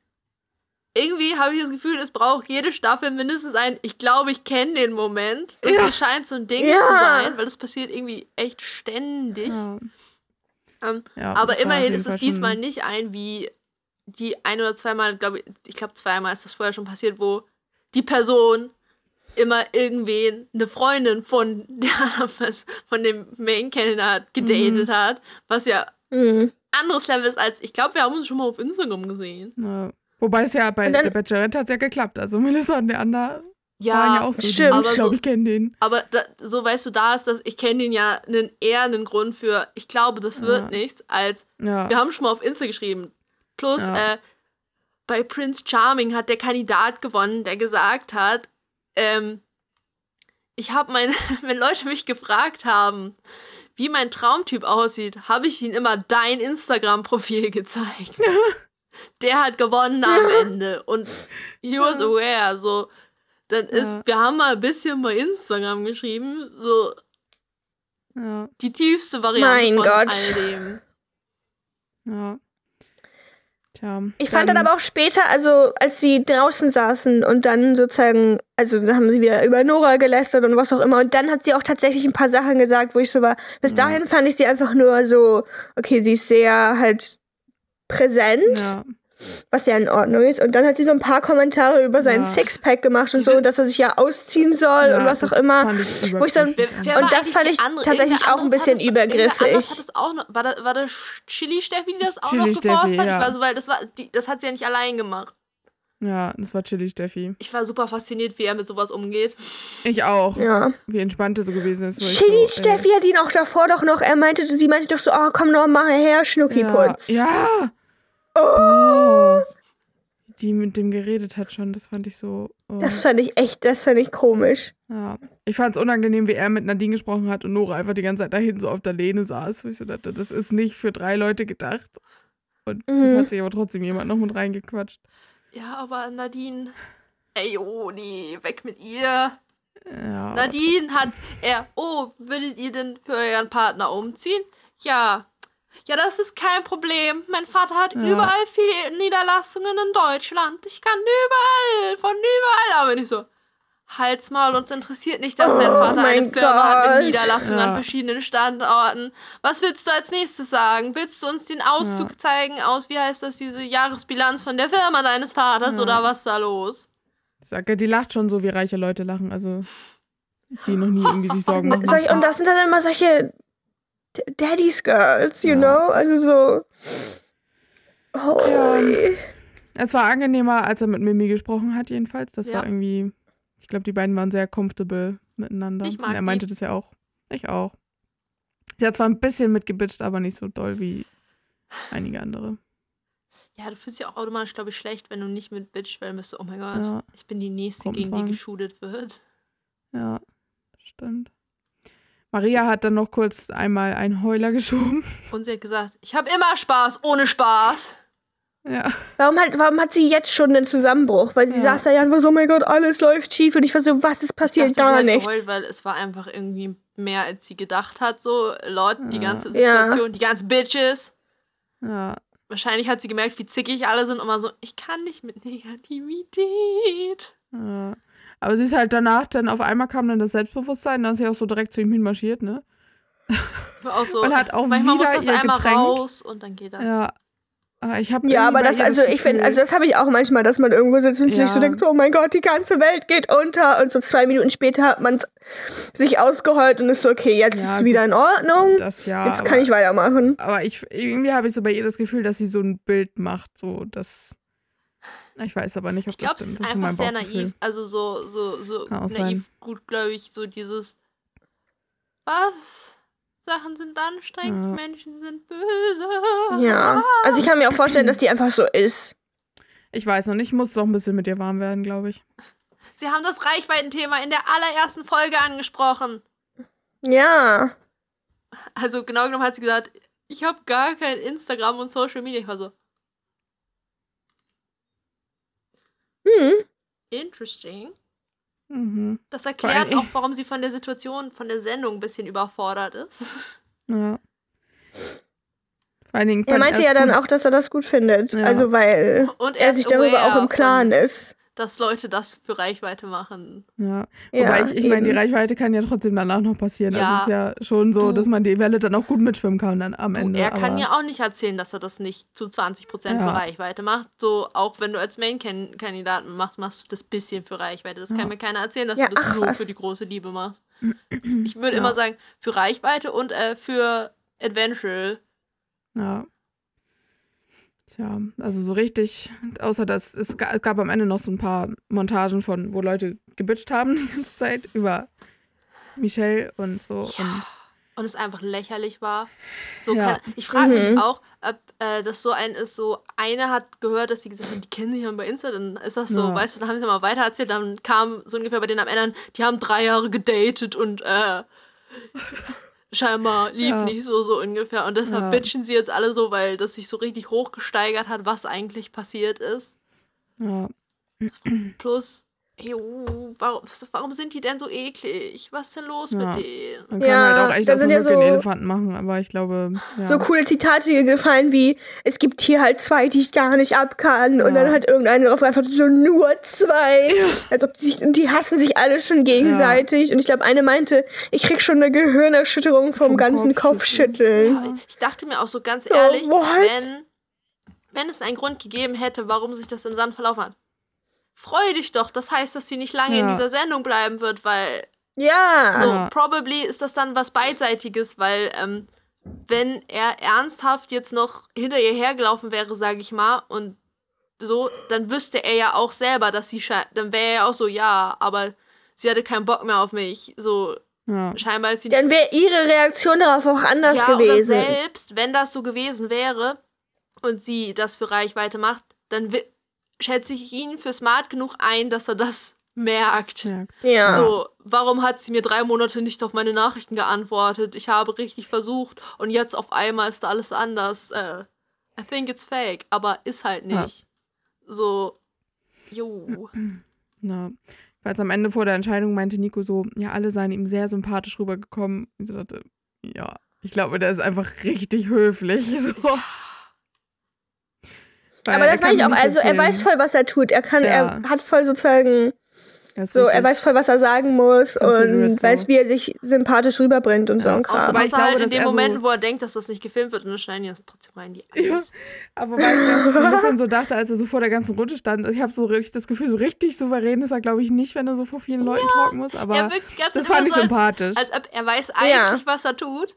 Irgendwie habe ich das Gefühl, es braucht jede Staffel mindestens ein, ich glaube, ich kenne den Moment. Das Ja. scheint so ein Ding Ja. zu sein, weil das passiert irgendwie echt ständig. Ja. Ähm, Ja, aber immerhin ist es diesmal nicht ein, wie die ein oder zweimal, glaube ich, ich glaube zweimal ist das vorher schon passiert, wo die Person immer irgendwen, eine Freundin von *laughs* der von dem Main Kandidat gedatet Mhm. hat, was ja Mhm. anderes Level ist als, ich glaube, wir haben uns schon mal auf Instagram gesehen. Ja. Wobei es ja bei dann- der Bachelorette hat es ja geklappt. Also Melissa und der andere waren Ja, ja auch so. stimmt. Aber ich glaube, so- ich kenne den. aber da, so weißt du, da ist das, ich kenne den ja einen, eher einen Grund für, ich glaube, das wird Ja. nichts, als Ja. wir haben schon mal auf Insta geschrieben. Plus, Ja. äh, bei Prince Charming hat der Kandidat gewonnen, der gesagt hat, ähm, ich habe meine, *laughs* wenn Leute mich gefragt haben, wie mein Traumtyp aussieht, habe ich ihnen immer dein Instagram-Profil *laughs* gezeigt. *laughs* der hat gewonnen am Ende und he was aware, so. Dann ist, Ja. wir haben mal ein bisschen bei Instagram geschrieben, so Ja. die tiefste Variante Mein von Gott. all dem. Ja. Tja. Ich fand dann aber auch später, also als sie draußen saßen und dann sozusagen, also da haben sie wieder über Nora gelästert und was auch immer. Und dann hat sie auch tatsächlich ein paar Sachen gesagt, wo ich so war. Bis Ja. dahin fand ich sie einfach nur so, okay, sie ist sehr halt präsent, Ja. was ja in Ordnung ist. Und dann hat sie so ein paar Kommentare über seinen Ja. Sixpack gemacht und so, dass er sich ja ausziehen soll ja, und was auch das immer. Ich wo ich Wer, wer Und das fand ich andere? tatsächlich auch ein bisschen hat es- übergriffig. hat es auch noch, war, da, war das Chili Steffi, die das auch Chili noch geforst hat? ja. Ich war so, weil das war, die, das hat sie ja nicht allein gemacht. Ja, das war chillig, Steffi. Ich war super fasziniert, wie er mit sowas umgeht. Ich auch. Ja. Wie entspannt er so gewesen ist. Chili so, Steffi hat ihn auch davor doch noch, er meinte, sie meinte doch so, oh, komm noch mal her, Ey, ja, Schnuckiputz. ja. Oh. Die mit dem geredet hat schon. Das fand ich so. Oh. Das fand ich echt, das fand ich komisch. ja. Ich fand es unangenehm, wie er mit Nadine gesprochen hat und Nora einfach die ganze Zeit dahin so auf der Lehne saß. Wo ich so dachte, das ist nicht für drei Leute gedacht. Und es Mhm. hat sich aber trotzdem jemand noch mit reingequatscht. Ja, aber Nadine. Ey, oh nee, weg mit ihr. Ja. Nadine hat er, oh, würdet ihr denn für euren Partner umziehen? Ja. Ja, das ist kein Problem. Mein Vater hat Ja. überall viele Niederlassungen in Deutschland. Ich kann überall, von überall. Aber nicht so. Halt's Maul, uns interessiert nicht, dass dein Oh Vater eine mein Firma hat mit Niederlassungen Ja. an verschiedenen Standorten. Was willst du als nächstes sagen? Willst du uns den Auszug Ja. zeigen aus, wie heißt das, diese Jahresbilanz von der Firma deines Vaters Ja. oder was ist da los? Ich sag ja, die lacht schon so, wie reiche Leute lachen. Also, die noch nie *laughs* irgendwie sich Sorgen machen. Und das sind dann immer solche Daddy's Girls, you Ja, know? Also so. Holy. Es war angenehmer, als er mit Mimi gesprochen hat, jedenfalls. Das Ja. war irgendwie, ich glaube, die beiden waren sehr comfortable miteinander. Ich mag er meinte das ja auch. Ich auch. Sie hat zwar ein bisschen mitgebitscht, aber nicht so doll wie einige andere. Ja, du fühlst dich auch automatisch, glaube ich, schlecht, wenn du nicht mit Bitch, weil bist du, oh mein Gott, Ja. ich bin die Nächste, gegen Gruppenzwang. die geschootet wird. Ja, stimmt. Maria hat dann noch kurz einmal einen Heuler geschoben. Und sie hat gesagt, ich habe immer Spaß, ohne Spaß. Ja. Warum, halt, warum hat sie jetzt schon einen Zusammenbruch? Weil sie Ja. saß da ja und war so, oh mein Gott, alles läuft schief. Und ich war so, was ist Ich passiert? dachte, sie Gar hat nichts. geheult, weil es war einfach irgendwie mehr, als sie gedacht hat, so laut die Ja. ganze Ja. Situation, die ganzen Bitches. Ja. Wahrscheinlich hat sie gemerkt, wie zickig alle sind und mal so, ich kann nicht mit Negativität. ja. Aber sie ist halt danach, dann auf einmal kam dann das Selbstbewusstsein, dann ist sie auch so direkt zu ihm hinmarschiert, ne? *laughs* Auch so, Und hat auch manchmal muss wieder das ihr einmal Getränk. raus und dann geht das. Ja. Aber ich habe Ja, aber das, also ich finde, also das habe ich auch manchmal, dass man irgendwo sitzt und Ja. sich so denkt, oh mein Gott, die ganze Welt geht unter. Und so zwei Minuten später hat man sich ausgeheult und ist so, okay, jetzt Ja, ist es wieder in Ordnung. das ja. jetzt aber, kann ich weitermachen. aber ich irgendwie habe ich so bei ihr das Gefühl, dass sie so ein Bild macht, so das. Ich weiß aber nicht, ob Ich glaube, das stimmt. ist das ist einfach sehr naiv. Also so, so, so Kann naiv, sein. gut, glaube ich, so dieses Was? Sachen sind anstrengend, Ja. Menschen sind böse. Ja. Also ich kann mir auch vorstellen, dass die einfach so ist. Ich weiß noch nicht, ich muss doch ein bisschen mit ihr warm werden, glaube ich. Sie haben das Reichweitenthema in der allerersten Folge angesprochen. Ja. Also genau genommen hat sie gesagt, ich habe gar kein Instagram und Social Media. Ich war so, Hm. interesting. Mhm. Das erklärt auch, warum sie von der Situation, von der Sendung ein bisschen überfordert ist. Ja. Vor allen Dingen Er meinte ja dann gut- auch, dass er das gut findet. Ja. Also weil Und er ist sich darüber auch im Klaren ist. Dass Leute das für Reichweite machen. Ja. Ja, Wobei ich, ich meine, die. Reichweite kann ja trotzdem danach noch passieren. Also Ja. es ist ja schon so, Du- dass man die Welle dann auch gut mitschwimmen kann dann am Du, Ende. er kann ja auch nicht erzählen, dass er das nicht zu 20% Ja. für Reichweite macht. So, auch wenn du als Main-Kandidaten machst, machst du das bisschen für Reichweite. Das Ja. kann mir keiner erzählen, dass Ja, du das ach nur was. für die große Liebe machst. *clears throat* Ich würde Ja. immer sagen, für Reichweite und äh, für Adventure. Ja. Tja, also so richtig, außer dass es ga- es gab am Ende noch so ein paar Montagen von, wo Leute gebitcht haben *laughs* die ganze Zeit über Michelle und so. Ja. Und Und es einfach lächerlich war. So Ja. kann, ich frage Mhm. mich auch, ob äh, das so ein ist, so eine hat gehört, dass die gesagt haben, die kennen sich ja bei Insta, dann ist das so, Ja. weißt du, dann haben sie mal weiter erzählt, dann kam so ungefähr bei denen am Ende, die haben drei Jahre gedatet und äh, scheinbar lief Ja. nicht so, so ungefähr. Und deshalb Ja. bitchen sie jetzt alle so, weil das sich so richtig hochgesteigert hat, was eigentlich passiert ist. ja, Plus, jo, warum, warum sind die denn so eklig? Was ist denn los Ja. mit denen? man kann Ja, halt auch echt da aus sind ja so- Elefanten machen, aber ich glaube, ja. So coole Zitate gefallen wie, es gibt hier halt zwei, die ich gar nicht ab kann. Und Ja. dann hat irgendeiner darauf einfach so nur zwei. Als ob die sich, und die hassen sich alle schon gegenseitig. Und ich glaube, eine meinte, ich krieg schon eine Gehirnerschütterung vom, Vom ganzen Kopfschütteln. Kopfschütteln. Ja, ich dachte mir auch so ganz So, ehrlich, wenn, wenn es einen Grund gegeben hätte, warum sich das im Sand verlaufen hat, freu dich doch. Das heißt, dass sie nicht lange in Ja. dieser Sendung bleiben wird, weil Ja. so, probably ist das dann was Beidseitiges, weil ähm, wenn er ernsthaft jetzt noch hinter ihr hergelaufen wäre, sage ich mal, und so, dann wüsste er ja auch selber, dass sie, dann wäre er ja auch so, ja, aber sie hatte keinen Bock mehr auf mich. So, ja. scheinbar ist sie Dann wäre ihre Reaktion darauf auch anders ja, oder gewesen. selbst, wenn das so gewesen wäre und sie das für Reichweite macht, dann schätze ich ihn für smart genug ein, dass er das merkt. Ja. Ja. So, warum hat sie mir drei Monate nicht auf meine Nachrichten geantwortet? Ich habe richtig versucht und jetzt auf einmal ist da alles anders. Äh, I think it's fake, aber ist halt Ja. nicht. So, jo. *clears throat* Na, weil am Ende vor der Entscheidung meinte Nico so, ja, alle seien ihm sehr sympathisch rübergekommen. Und ich dachte, ja, ich glaube, der ist einfach richtig höflich. *laughs* So. Weil Aber er das kann meine ich auch. Also er erzählen. weiß voll, was er tut. Er kann, Ja. er hat voll sozusagen, Er so, er weiß voll, was er sagen muss und weiß, so. wie er sich sympathisch rüberbringt und so Ja. ein Außer, Kram. Wobei ich außer glaube, halt in dass den er so- wo er denkt, dass das nicht gefilmt wird und dann schneiden die das trotzdem rein in die Ja, Eis. aber weil ich so ein bisschen so dachte, als er so vor der ganzen Runde stand, ich habe so richtig das Gefühl, so richtig souverän ist er, glaube ich, nicht, wenn er so vor vielen Leuten talken muss. Aber er das fand ich so, als, sympathisch. als ob er weiß eigentlich, Ja. was er tut.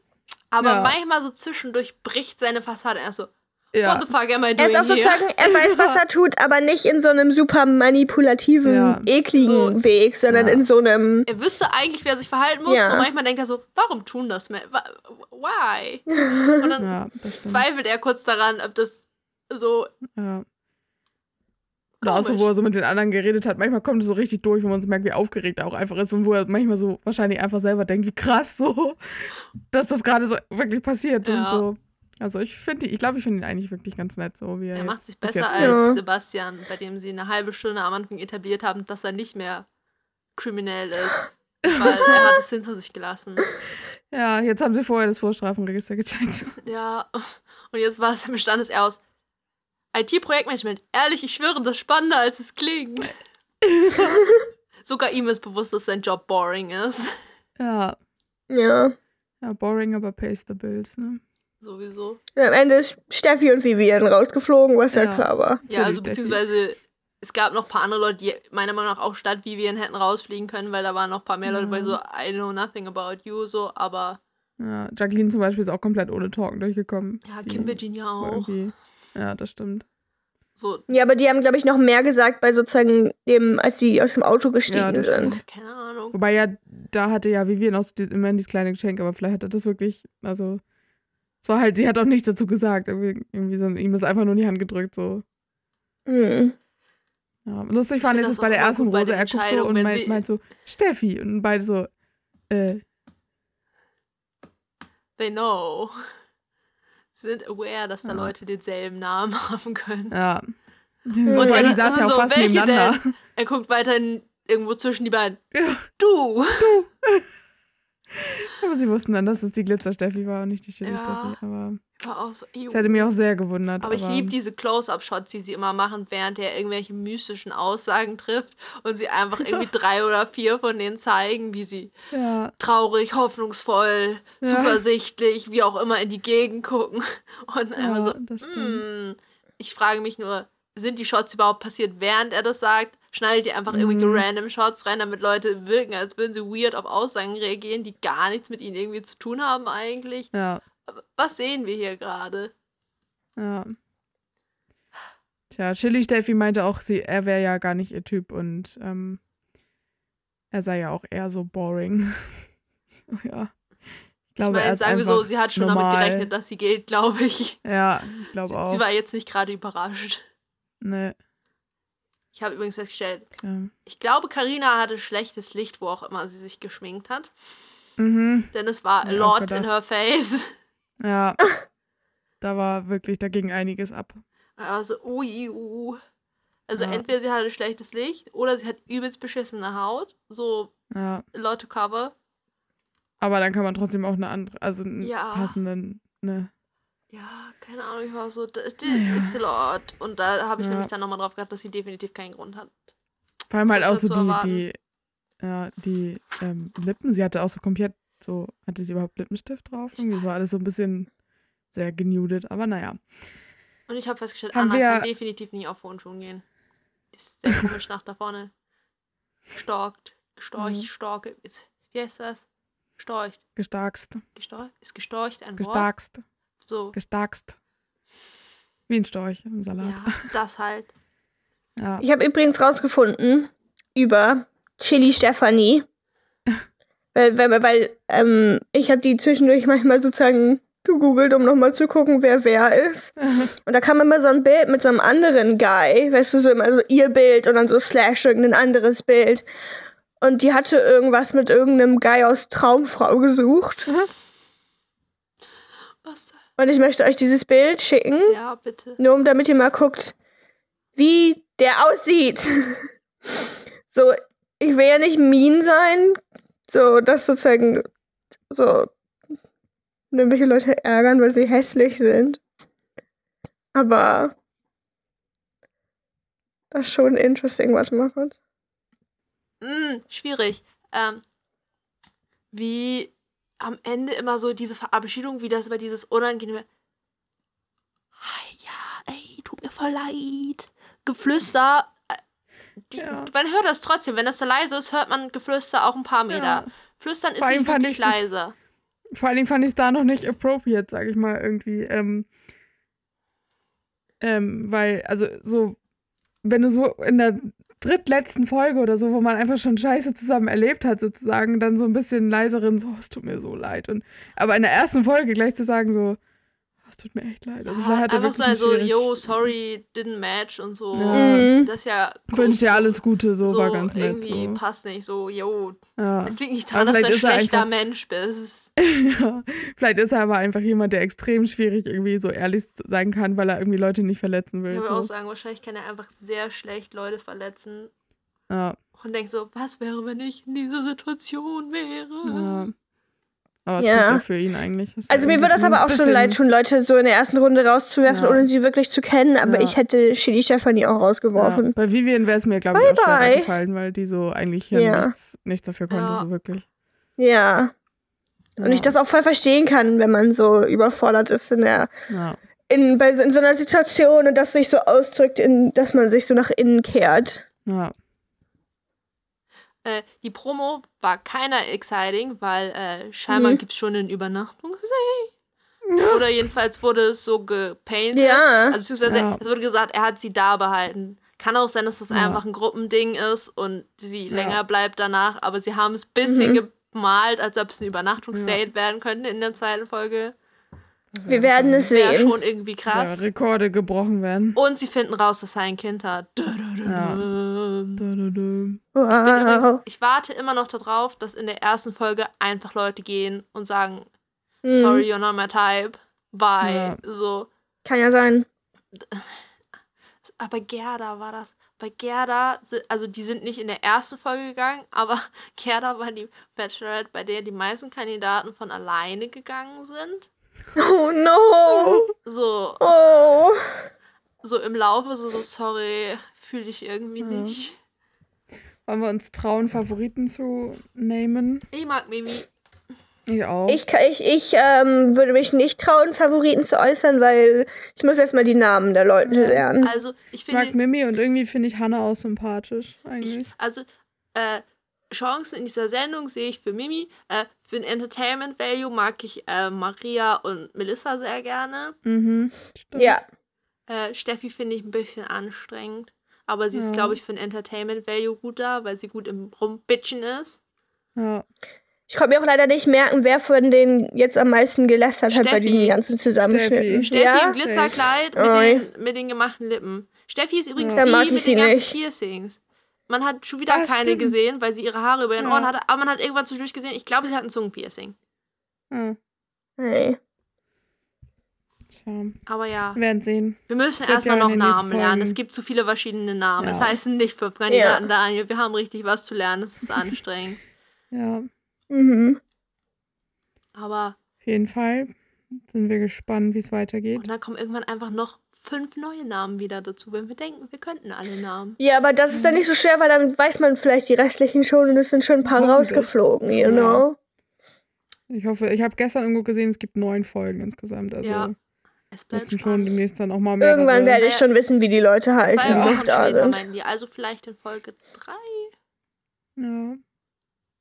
Aber Ja. manchmal so zwischendurch bricht seine Fassade erst so, ja. what the fuck am I Er doing ist auch here? sozusagen, er weiß, was *laughs* er tut, aber nicht in so einem super manipulativen, Ja. ekligen So. Weg, sondern Ja. in so einem, Er wüsste eigentlich, wer sich verhalten muss. Ja. Und manchmal denkt er so, warum tun das mehr? Why? Und dann zweifelt er kurz daran, ob das so Ja. Oder auch so, wo er so mit den anderen geredet hat. Manchmal kommt es so richtig durch, wo man so merkt, wie aufgeregt er auch einfach ist und wo er manchmal so wahrscheinlich einfach selber denkt, wie krass so, *laughs* dass das gerade so wirklich passiert und Ja. so. Also ich finde, ich glaube, ich finde ihn eigentlich wirklich ganz nett, so wie er, Er jetzt macht sich besser jetzt als Ja. Sebastian, bei dem sie eine halbe Stunde am Anfang etabliert haben, dass er nicht mehr kriminell ist. Weil er hat es hinter sich gelassen. *laughs* Ja, jetzt haben sie vorher das Vorstrafenregister gecheckt. *laughs* Ja, und jetzt war es bestand es eher aus IT-Projektmanagement. Ehrlich, ich schwöre, das ist spannender, als es klingt. *laughs* Sogar ihm ist bewusst, dass sein Job boring ist. Ja. ja. Ja, boring, aber pays the bills, ne? Sowieso. Und am Ende ist Steffi und Vivian rausgeflogen, was ja, Ja. klar war. Ja, also beziehungsweise es gab noch ein paar andere Leute, die meiner Meinung nach auch statt Vivian hätten rausfliegen können, weil da waren noch ein paar mehr Leute, weil Ja. so I know nothing about you so, aber Ja, Jacqueline zum Beispiel ist auch komplett ohne Talken durchgekommen. ja, Die Kim Virginia auch. Ja, das stimmt. So, Ja, aber die haben, glaube ich, noch mehr gesagt, bei sozusagen dem, als sie aus dem Auto gestiegen Ja, das sind. stimmt. keine Ahnung. Wobei ja, da hatte ja Vivian auch immerhin dieses kleine Geschenk, aber vielleicht hat er das wirklich, also, es war halt, sie hat auch nichts dazu gesagt, irgendwie, so, ihm ist einfach nur in die Hand gedrückt, so. Hm. Ja, lustig fand find ich das bei der ersten Rose, er guckt so und meint, meint so, Steffi, und beide so, äh, They know. Sind aware, dass da Ja. Leute denselben Namen *laughs* haben können. ja. Und So, weil die er- saßen ja auch so, fast nebeneinander. Er guckt weiterhin irgendwo zwischen die beiden. Ja. Du! *laughs* Aber sie wussten dann, dass es die Glitzer-Steffi war und nicht die Ja. Chili-Steffi. Aber War auch so, es hätte mich auch sehr gewundert. Aber ich liebe diese Close-Up-Shots, die sie immer machen, während er irgendwelche mystischen Aussagen trifft und sie einfach *laughs* irgendwie drei oder vier von denen zeigen, wie sie Ja, traurig, hoffnungsvoll, Ja. zuversichtlich, wie auch immer in die Gegend gucken. Und einfach ja so, das hm, ich frage mich nur, sind die Shots überhaupt passiert, während er das sagt? Schneidet ihr einfach irgendwelche Mhm. random Shots rein, damit Leute wirken, als würden sie weird auf Aussagen reagieren, die gar nichts mit ihnen irgendwie zu tun haben eigentlich? Ja, Was sehen wir hier gerade? ja. Tja, Chili-Steffi meinte auch, sie, er wäre ja gar nicht ihr Typ und ähm, er sei ja auch eher so boring. *laughs* ja. Ich glaube, ich er meine, ist sagen wir so, sie hat schon normal. damit gerechnet, dass sie geht, glaube ich. Ja, ich glaube auch. sie war jetzt nicht gerade überrascht. nee, Ich habe übrigens festgestellt, tja. ich glaube, Karina hatte schlechtes Licht, wo auch immer sie sich geschminkt hat. Mhm. Denn es war a Ja, lot in her face. Ja. *laughs* Da war wirklich dagegen einiges ab. Also, ui, uh. Also Ja. entweder sie hatte schlechtes Licht oder sie hat übelst beschissene Haut. So Ja. a lot to cover. Aber dann kann man trotzdem auch eine andere, also einen Ja. passenden, ne. Ja, keine Ahnung, ich war so, it's a lot. Und da habe ich Ja. nämlich dann nochmal drauf gehabt, dass sie definitiv keinen Grund hat. Vor allem halt auch so die, die, ja, die ähm, Lippen, sie hatte auch so komplett so, hatte sie überhaupt Lippenstift drauf? Irgendwie so alles so ein bisschen sehr genudet, aber naja. Und ich habe festgestellt, Haben Anna wir- kann definitiv nicht auf hohen Schuhen gehen. Die ist sehr komisch nach da vorne. Gestorkt. Gestorcht, Mhm. Storke. Wie heißt das? Storcht. Gestarkst, Gestorcht? Ist gestorcht ein Wort? gestarkst, So. gestarkst. Wie ein Storch im Salat. Ja, das halt. *laughs* Ja. Ich habe übrigens rausgefunden über Chili Stephanie. *laughs* weil, weil, weil ähm, ich habe die zwischendurch manchmal sozusagen gegoogelt, um nochmal zu gucken, wer wer ist. *laughs* Und da kam immer so ein Bild mit so einem anderen Guy, weißt du, so immer so ihr Bild und dann so slash irgendein anderes Bild. Und die hatte irgendwas mit irgendeinem Guy aus Traumfrau gesucht. Was? Und ich möchte euch dieses Bild schicken, Ja, bitte. nur um damit ihr mal guckt, wie der aussieht. *laughs* so, ich will ja nicht mean sein, so dass sozusagen so irgendwelche Leute ärgern, weil sie hässlich sind. Aber das ist schon interesting. Warte mal kurz. Hm, schwierig. Ähm, wie am Ende immer so diese Verabschiedung, wie das über dieses unangenehme Hi, ja, ey, tut mir voll leid. Geflüster. äh, Die, Ja. Man hört das trotzdem. Wenn das so leise ist, hört man Geflüster auch ein paar Meter. Ja. Flüstern ist Vor nicht wirklich das- leise. Vor allen Dingen fand ich es da noch nicht appropriate, sag ich mal, irgendwie. Ähm, ähm, weil, also so, wenn du so in der drittletzten Folge oder so, wo man einfach schon Scheiße zusammen erlebt hat, sozusagen, dann so ein bisschen leiseren, so, es tut mir so leid. Und, aber in der ersten Folge gleich zu sagen, so, "Oh, es tut mir echt leid. Also Ja, er einfach wirklich so ein ein so, schweres- yo, sorry, didn't match und so. Ja. Mhm. Das ist ja. Wünsche dir alles Gute, so, so war ganz nett. irgendwie So. passt nicht so, yo, Ja. es liegt nicht daran, dass du ein er schlechter einfach- Mensch bist. *laughs* ja. Vielleicht ist er aber einfach jemand, der extrem schwierig irgendwie so ehrlich sein kann, weil er irgendwie Leute nicht verletzen will. Ich würde So. auch sagen, wahrscheinlich kann er einfach sehr schlecht Leute verletzen Ja. und denkt so, was wäre, wenn ich in dieser Situation wäre? Ja. Aber es Ja. ja für ihn eigentlich. er Also mir würde das aber auch schon leid tun, Leute so in der ersten Runde rauszuwerfen, Ja. ohne sie wirklich zu kennen. Aber Ja. ich hätte Chili Stephanie auch Ja. rausgeworfen. Bei Vivian wäre es mir, glaube ich, auch bye. gefallen, weil die so eigentlich hier Ja. nichts, nichts dafür konnte, Ja. so wirklich. Ja. Und ich das auch voll verstehen kann, wenn man so überfordert ist in der Ja. in, bei so, in so einer Situation und das sich so ausdrückt, in, dass man sich so nach innen kehrt. Ja. Äh, die Promo war keiner exciting, weil äh, scheinbar Mhm. gibt es schon einen Übernachtungssee. Oder jedenfalls wurde es so gepainted. Ja. Also beziehungsweise Ja. es wurde gesagt, er hat sie da behalten. Kann auch sein, dass das Ja. einfach ein Gruppending ist und sie Ja. länger bleibt danach, aber sie haben es ein bisschen Mhm. gemalt, als ob es ein Übernachtungsdate werden könnte in der zweiten Folge. Das Wir werden es Wäre sehen. schon irgendwie da krass. Rekorde gebrochen werden. Und sie finden raus, dass er ein Kind hat. Ja. Dum. Dum-dum-dum. Ich, bin übrigens, Wow. ich warte immer noch darauf, dass in der ersten Folge einfach Leute gehen und sagen, Hm, sorry, you're not my type. Bye. Ja. So. Kann ja sein. Aber Gerda war das. Bei Gerda, also die sind nicht in der ersten Folge gegangen, *laughs* aber Gerda war die Bachelorette, bei der die meisten Kandidaten von alleine gegangen sind. Oh no. So, Oh. so im Laufe, so, so sorry, fühle ich irgendwie Ja. nicht. Wollen wir uns trauen, Favoriten zu nehmen? Ich mag Mimi. Ich auch. Ich, ich, ich ähm, würde mich nicht trauen, Favoriten zu äußern, weil ich muss erstmal die Namen der Leute Ja. lernen. Also, ich Ich mag finde, Mimi und irgendwie finde ich Hannah auch sympathisch, ich, eigentlich. also, äh, Chancen in dieser Sendung sehe ich für Mimi. Äh, für den Entertainment Value mag ich äh, Maria und Melissa sehr gerne. Mhm. Stimmt. Ja. Äh, Steffi finde ich ein bisschen anstrengend. Aber sie ist, Ja. glaube ich, für den Entertainment Value gut da, weil sie gut im Rumbitchen ist. Ja. Ich konnte mir auch leider nicht merken, wer von denen jetzt am meisten gelästert hat bei Steffi. diesen ganzen Zusammenschnitten. Steffi. Steffi ja? im Glitzerkleid mit den, mit den gemachten Lippen. Steffi ist übrigens Ja. Die mit den ganzen nicht. Piercings. Man hat schon wieder Ah, keine stimmt. gesehen, weil sie ihre Haare über ihren Ja. Ohren hatte. Aber man hat irgendwann zwischendurch gesehen, ich glaube, sie hat ein Zungenpiercing. ja. Hey. Tja. Aber ja, Wir werden sehen. wir müssen erstmal ja noch Namen lernen. Es gibt zu viele verschiedene Namen. Es Ja. heißen nicht fünf Kandidaten, Daniel. Wir haben richtig was zu lernen. Es ist *laughs* anstrengend. Ja. Mhm. Aber Auf jeden Fall sind wir gespannt, wie es weitergeht. und dann kommen irgendwann einfach noch fünf neue Namen wieder dazu, wenn wir denken, wir könnten alle Namen. Ja, aber das ist dann nicht so schwer, weil dann weiß man vielleicht die restlichen schon und es sind schon ein paar rausgeflogen, you Ja. know? Ich hoffe, ich habe gestern irgendwo gesehen, es gibt neun Folgen insgesamt. Also Ja, Es bleibt müssen schon demnächst dann auch mal mehr. Irgendwann werde ich schon wissen, wie die Leute heißen, Zwei die noch da sind. die. Also vielleicht in Folge drei. Ja.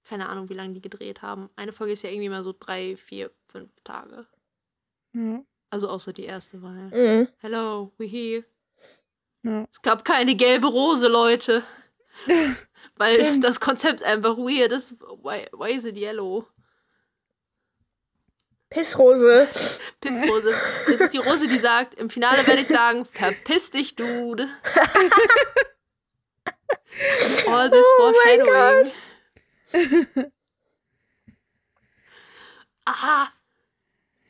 Keine Ahnung, wie lange die gedreht haben. Eine Folge ist ja irgendwie mal so drei, vier, fünf Tage. Ja. Also außer die erste Wahl. Mhm. Hello, we here. Ja. Es gab keine gelbe Rose, Leute. *laughs* Weil Stimmt. das Konzept einfach weird ist. Why, why is it yellow? Pissrose. *laughs* Pissrose. Das ist die Rose, die sagt, im Finale werde ich sagen, verpiss dich, Dude. *laughs* All this Oh foreshadowing. Aha.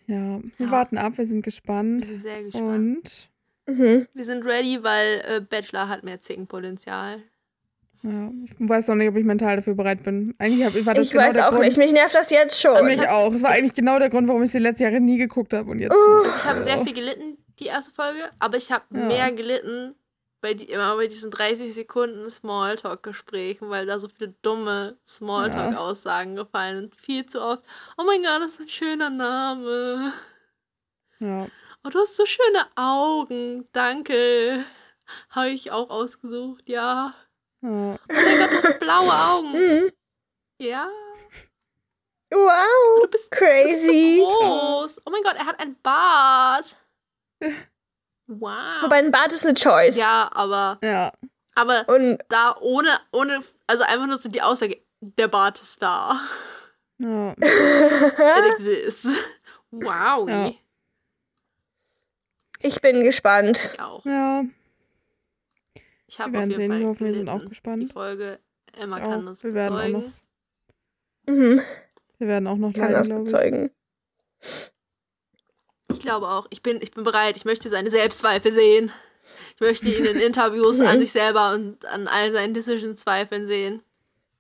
Ja, wir Ja. warten ab, wir sind Wir gespannt. sind sehr gespannt. Und Mhm. Wir sind ready, weil äh, Bachelor hat mehr Zickenpotenzial. ja, ich weiß noch nicht, ob ich mental dafür bereit bin. Eigentlich hab, war das Ich genau weiß der auch Grund. nicht. Mich nervt das jetzt schon. Also ich auch. Es war eigentlich genau der Grund, warum ich sie letzte Jahre nie geguckt habe und jetzt. Oh. Also ich habe sehr viel gelitten, die erste Folge, aber ich habe Ja. mehr gelitten bei, die, immer bei diesen 30 Sekunden Smalltalk-Gesprächen, weil da so viele dumme Smalltalk-Aussagen gefallen sind. Viel zu oft. Oh mein Gott, das ist ein schöner Name. Ja. Oh, du hast so schöne Augen. Danke. Habe ich auch ausgesucht, ja. ja. Oh mein Gott, du hast blaue Augen. Mhm. Ja. Wow. Du bist, du bist Crazy. so groß. Oh mein Gott, er hat ein Bart. *laughs* Wow. Wobei ein Bart ist eine Choice. Ja, aber, Ja. aber Und da ohne, ohne, also einfach nur so die Aussage, der Bart ist da. Ja. It exists. Wow. Ja. ich bin gespannt. Ich auch. ja. Ich habe Wir auf werden jeden sehen. Fall Wir hoffen, wir sind auch Die gespannt. Folge, Emma Ja, kann das wir werden auch bezeugen. Mhm. Wir werden auch noch Kann leiden, das glaube ich. Ich glaube auch. Ich bin, ich bin bereit. Ich möchte seine Selbstzweifel sehen. Ich möchte ihn in Interviews an sich selber und an all seinen Decisions zweifeln sehen.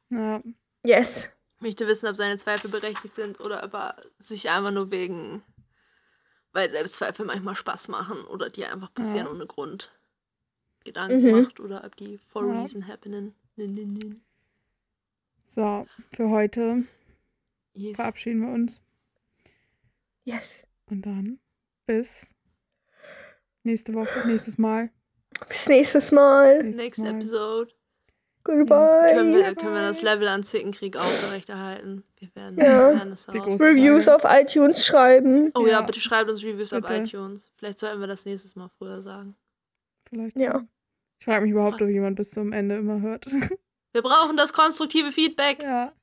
Ja. Yes. Ich möchte wissen, ob seine Zweifel berechtigt sind oder ob er sich einfach nur wegen, weil Selbstzweifel manchmal Spaß machen oder die einfach passieren Ja. ohne Grund Gedanken Mhm. macht oder ob die for Ja. reason happening. Nin, nin, nin. So, für heute Yes. verabschieden wir uns. Yes. Und dann bis nächste Woche, nächstes Mal. Bis nächstes Mal. Nächstes Next Mal. episode. Goodbye. Können wir, können wir das Level an Zickenkrieg aufrechterhalten? Wir werden, Ja. wir werden große Reviews Frage. auf iTunes schreiben. Oh ja, Ja. bitte schreibt uns Reviews auf Bitte. iTunes. Vielleicht sollten wir das nächstes Mal früher sagen. Vielleicht. Ja. Ich frage mich überhaupt, ob jemand bis zum Ende immer hört. *laughs* Wir brauchen das konstruktive Feedback. ja,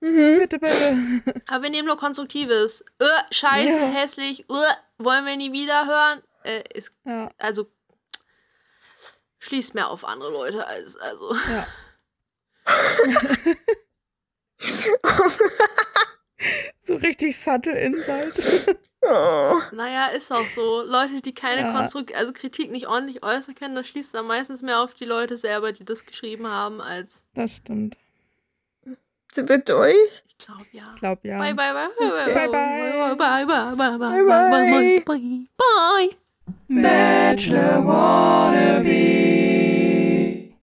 Mhm. bitte, bitte. *laughs* Aber wir nehmen nur konstruktives. Äh, scheiße, Ja. hässlich, äh, wollen wir nie wieder hören. Äh, ist, Ja, also schließt mehr auf andere Leute als, also. ja. *laughs* *laughs* so richtig subtle Insight. oh. Naja, ist auch so. Leute, die keine Ja. Konstrukt also Kritik nicht ordentlich äußern können, das schließt dann meistens mehr auf die Leute selber, die das geschrieben haben, als Das stimmt. Sind wir durch? ich glaube ja. Ich glaube, ja. Bye bye bye. Okay. Bye, bye. Bye bye bye bye Bye, bye bye. bye bye bye. Bachelor wannabe.